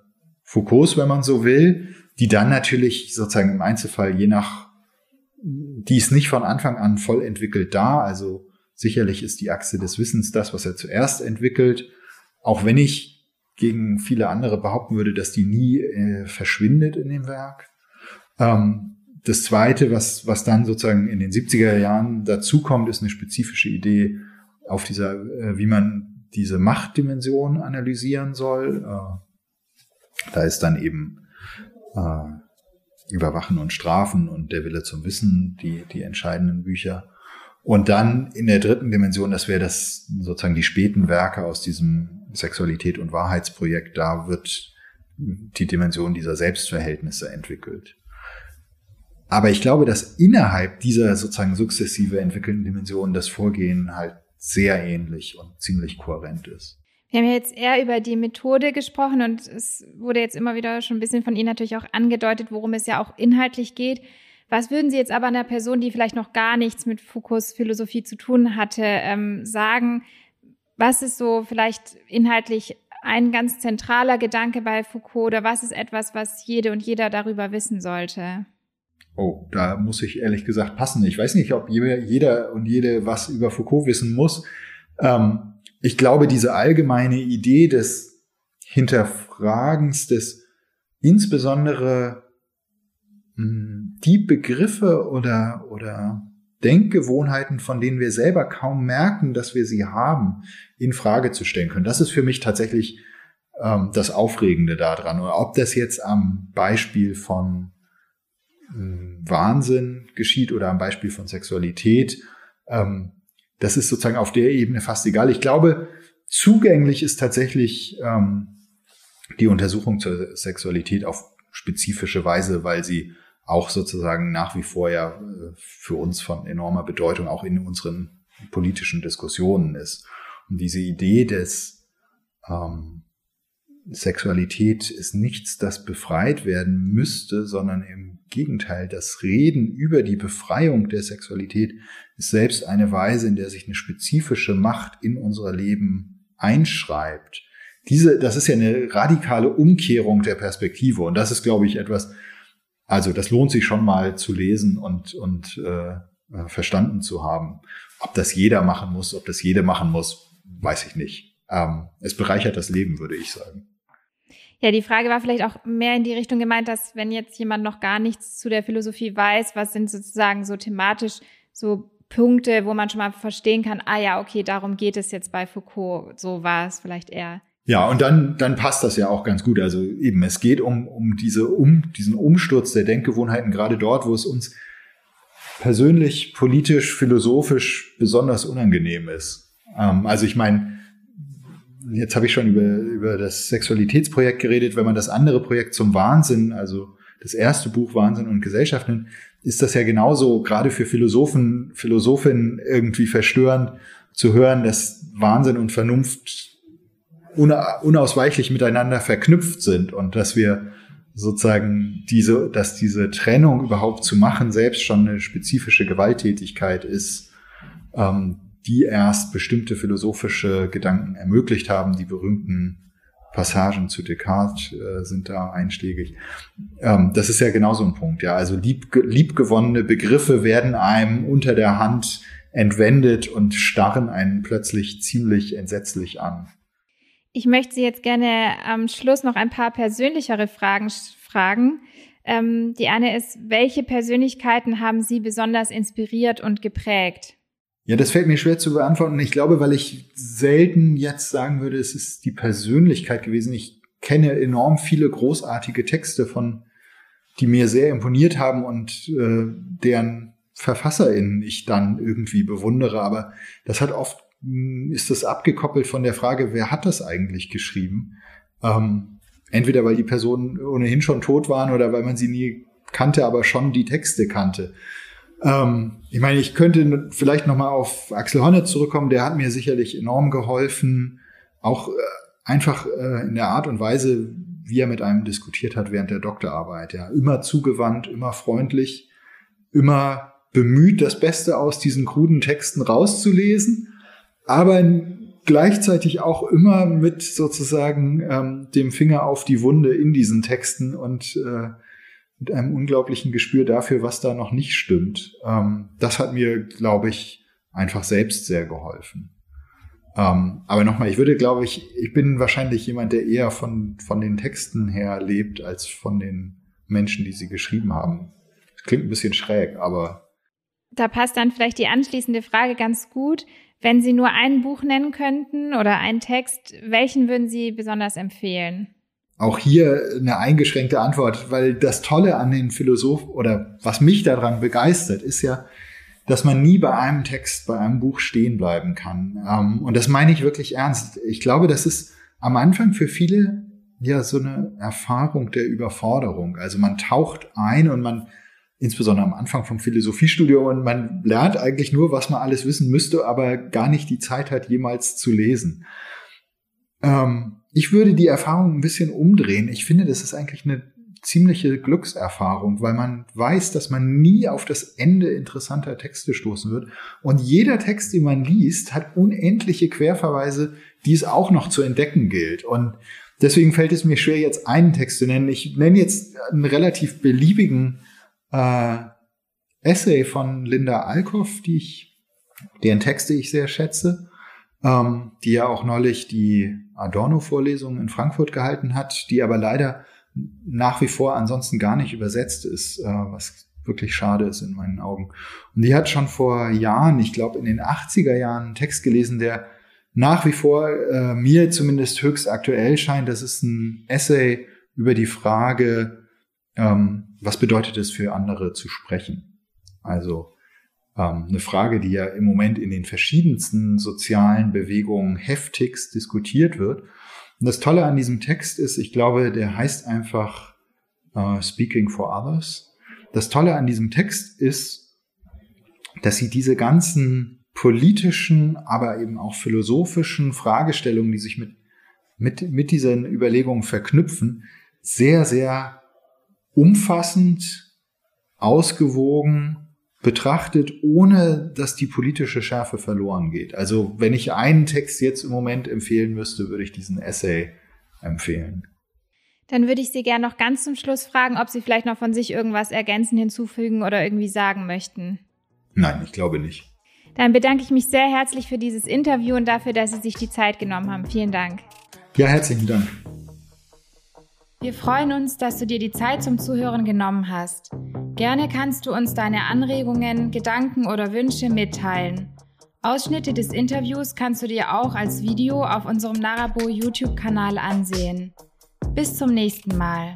Foucaults, wenn man so will, die dann natürlich sozusagen im Einzelfall je nach, die ist nicht von Anfang an voll entwickelt da. Also sicherlich ist die Achse des Wissens das, was er zuerst entwickelt. Auch wenn ich gegen viele andere behaupten würde, dass die nie äh, verschwindet in dem Werk. Ähm, das zweite, was, was dann sozusagen in den 70er Jahren dazukommt, ist eine spezifische Idee auf dieser, äh, wie man diese Machtdimension analysieren soll. Äh, da ist dann eben äh, Überwachen und Strafen und der Wille zum Wissen die, die entscheidenden Bücher. Und dann in der dritten Dimension, das wäre das sozusagen die späten Werke aus diesem Sexualität und Wahrheitsprojekt, da wird die Dimension dieser Selbstverhältnisse entwickelt. Aber ich glaube, dass innerhalb dieser sozusagen sukzessive entwickelten Dimensionen das Vorgehen halt sehr ähnlich und ziemlich kohärent ist. Wir haben jetzt eher über die Methode gesprochen und es wurde jetzt immer wieder schon ein bisschen von Ihnen natürlich auch angedeutet, worum es ja auch inhaltlich geht. Was würden Sie jetzt aber einer Person, die vielleicht noch gar nichts mit Foucaults Philosophie zu tun hatte, ähm, sagen? Was ist so vielleicht inhaltlich ein ganz zentraler Gedanke bei Foucault oder was ist etwas, was jede und jeder darüber wissen sollte? Oh, da muss ich ehrlich gesagt passen. Ich weiß nicht, ob jeder und jede was über Foucault wissen muss. Ähm, ich glaube, diese allgemeine Idee des Hinterfragens, des insbesondere mh, hm, die Begriffe oder, oder Denkgewohnheiten, von denen wir selber kaum merken, dass wir sie haben, in Frage zu stellen können. Das ist für mich tatsächlich ähm, das Aufregende daran. Oder ob das jetzt am Beispiel von Wahnsinn geschieht oder am Beispiel von Sexualität. Ähm, das ist sozusagen auf der Ebene fast egal. Ich glaube, zugänglich ist tatsächlich ähm, die Untersuchung zur Sexualität auf spezifische Weise, weil sie auch sozusagen nach wie vor ja äh, für uns von enormer Bedeutung auch in unseren politischen Diskussionen ist. Und diese Idee des ähm, Sexualität ist nichts, das befreit werden müsste, sondern im Gegenteil, das Reden über die Befreiung der Sexualität ist selbst eine Weise, in der sich eine spezifische Macht in unser Leben einschreibt. Diese, das ist ja eine radikale Umkehrung der Perspektive und das ist, glaube ich, etwas, also das lohnt sich schon mal zu lesen und, und äh, verstanden zu haben. Ob das jeder machen muss, ob das jede machen muss, weiß ich nicht. Ähm, es bereichert das Leben, würde ich sagen. Ja, die Frage war vielleicht auch mehr in die Richtung gemeint, dass wenn jetzt jemand noch gar nichts zu der Philosophie weiß, was sind sozusagen so thematisch so Punkte, wo man schon mal verstehen kann, ah ja, okay, darum geht es jetzt bei Foucault. So war es vielleicht eher. Ja, und dann, dann passt das ja auch ganz gut. Also eben, es geht um, um diese, um diesen Umsturz der Denkgewohnheiten, gerade dort, wo es uns persönlich, politisch, philosophisch besonders unangenehm ist. Ähm, also ich meine, jetzt habe ich schon über, über das Sexualitätsprojekt geredet, wenn man das andere Projekt zum Wahnsinn, also das erste Buch Wahnsinn und Gesellschaft nimmt, ist das ja genauso gerade für Philosophen, Philosophinnen irgendwie verstörend zu hören, dass Wahnsinn und Vernunft unausweichlich miteinander verknüpft sind und dass wir sozusagen diese, dass diese Trennung überhaupt zu machen selbst schon eine spezifische Gewalttätigkeit ist, ähm, die erst bestimmte philosophische Gedanken ermöglicht haben. Die berühmten Passagen zu Descartes äh, sind da einschlägig. Ähm, das ist ja genauso ein Punkt. Ja, also lieb, liebgewonnene Begriffe werden einem unter der Hand entwendet und starren einen plötzlich ziemlich entsetzlich an. Ich möchte Sie jetzt gerne am Schluss noch ein paar persönlichere Fragen fragen. Ähm, die eine ist, welche Persönlichkeiten haben Sie besonders inspiriert und geprägt? Ja, das fällt mir schwer zu beantworten. Ich glaube, weil ich selten jetzt sagen würde, es ist die Persönlichkeit gewesen. Ich kenne enorm viele großartige Texte von, die mir sehr imponiert haben und äh, deren VerfasserInnen ich dann irgendwie bewundere. Aber das hat oft, hm, ist das abgekoppelt von der Frage, wer hat das eigentlich geschrieben? Ähm, entweder weil die Personen ohnehin schon tot waren oder weil man sie nie kannte, aber schon die Texte kannte. Ähm, ich meine, ich könnte vielleicht noch mal auf Axel Honneth zurückkommen. Der hat mir sicherlich enorm geholfen, auch äh, einfach äh, in der Art und Weise, wie er mit einem diskutiert hat während der Doktorarbeit. Ja, immer zugewandt, immer freundlich, immer bemüht, das Beste aus diesen kruden Texten rauszulesen, aber gleichzeitig auch immer mit sozusagen ähm, dem Finger auf die Wunde in diesen Texten und äh, mit einem unglaublichen Gespür dafür, was da noch nicht stimmt. Ähm, das hat mir, glaube ich, einfach selbst sehr geholfen. Ähm, aber nochmal, ich würde, glaube ich, ich bin wahrscheinlich jemand, der eher von, von den Texten her lebt, als von den Menschen, die sie geschrieben haben. Das klingt ein bisschen schräg, aber. Da passt dann vielleicht die anschließende Frage ganz gut. Wenn Sie nur ein Buch nennen könnten oder einen Text, welchen würden Sie besonders empfehlen? Auch hier eine eingeschränkte Antwort, weil das Tolle an den Philosophen oder was mich daran begeistert, ist ja, dass man nie bei einem Text, bei einem Buch stehen bleiben kann. Ähm, und das meine ich wirklich ernst. Ich glaube, das ist am Anfang für viele ja so eine Erfahrung der Überforderung. Also man taucht ein und man, insbesondere am Anfang vom Philosophiestudium, und man lernt eigentlich nur, was man alles wissen müsste, aber gar nicht die Zeit hat, jemals zu lesen. Ähm, ich würde die Erfahrung ein bisschen umdrehen. Ich finde, das ist eigentlich eine ziemliche Glückserfahrung, weil man weiß, dass man nie auf das Ende interessanter Texte stoßen wird. Und jeder Text, den man liest, hat unendliche Querverweise, die es auch noch zu entdecken gilt. Und deswegen fällt es mir schwer, jetzt einen Text zu nennen. Ich nenne jetzt einen relativ beliebigen äh, Essay von Linda Alkoff, die ich, deren Texte ich sehr schätze ähm, die ja auch neulich die Adorno-Vorlesung in Frankfurt gehalten hat, die aber leider nach wie vor ansonsten gar nicht übersetzt ist, äh, was wirklich schade ist in meinen Augen. Und die hat schon vor Jahren, ich glaube in den 80er Jahren, einen Text gelesen, der nach wie vor äh, mir zumindest höchst aktuell scheint. Das ist ein Essay über die Frage, ähm, was bedeutet es für andere zu sprechen? Also eine Frage, die ja im Moment in den verschiedensten sozialen Bewegungen heftigst diskutiert wird. Und das Tolle an diesem Text ist, ich glaube, der heißt einfach uh, Speaking for Others. Das Tolle an diesem Text ist, dass sie diese ganzen politischen, aber eben auch philosophischen Fragestellungen, die sich mit, mit, mit diesen Überlegungen verknüpfen, sehr, sehr umfassend, ausgewogen betrachtet, ohne dass die politische Schärfe verloren geht. Also wenn ich einen Text jetzt im Moment empfehlen müsste, würde ich diesen Essay empfehlen. Dann würde ich Sie gerne noch ganz zum Schluss fragen, ob Sie vielleicht noch von sich irgendwas ergänzen, hinzufügen oder irgendwie sagen möchten. Nein, ich glaube nicht. Dann bedanke ich mich sehr herzlich für dieses Interview und dafür, dass Sie sich die Zeit genommen haben. Vielen Dank. Ja, herzlichen Dank. Wir freuen uns, dass du dir die Zeit zum Zuhören genommen hast. Gerne kannst du uns deine Anregungen, Gedanken oder Wünsche mitteilen. Ausschnitte des Interviews kannst du dir auch als Video auf unserem Narabo YouTube-Kanal ansehen. Bis zum nächsten Mal.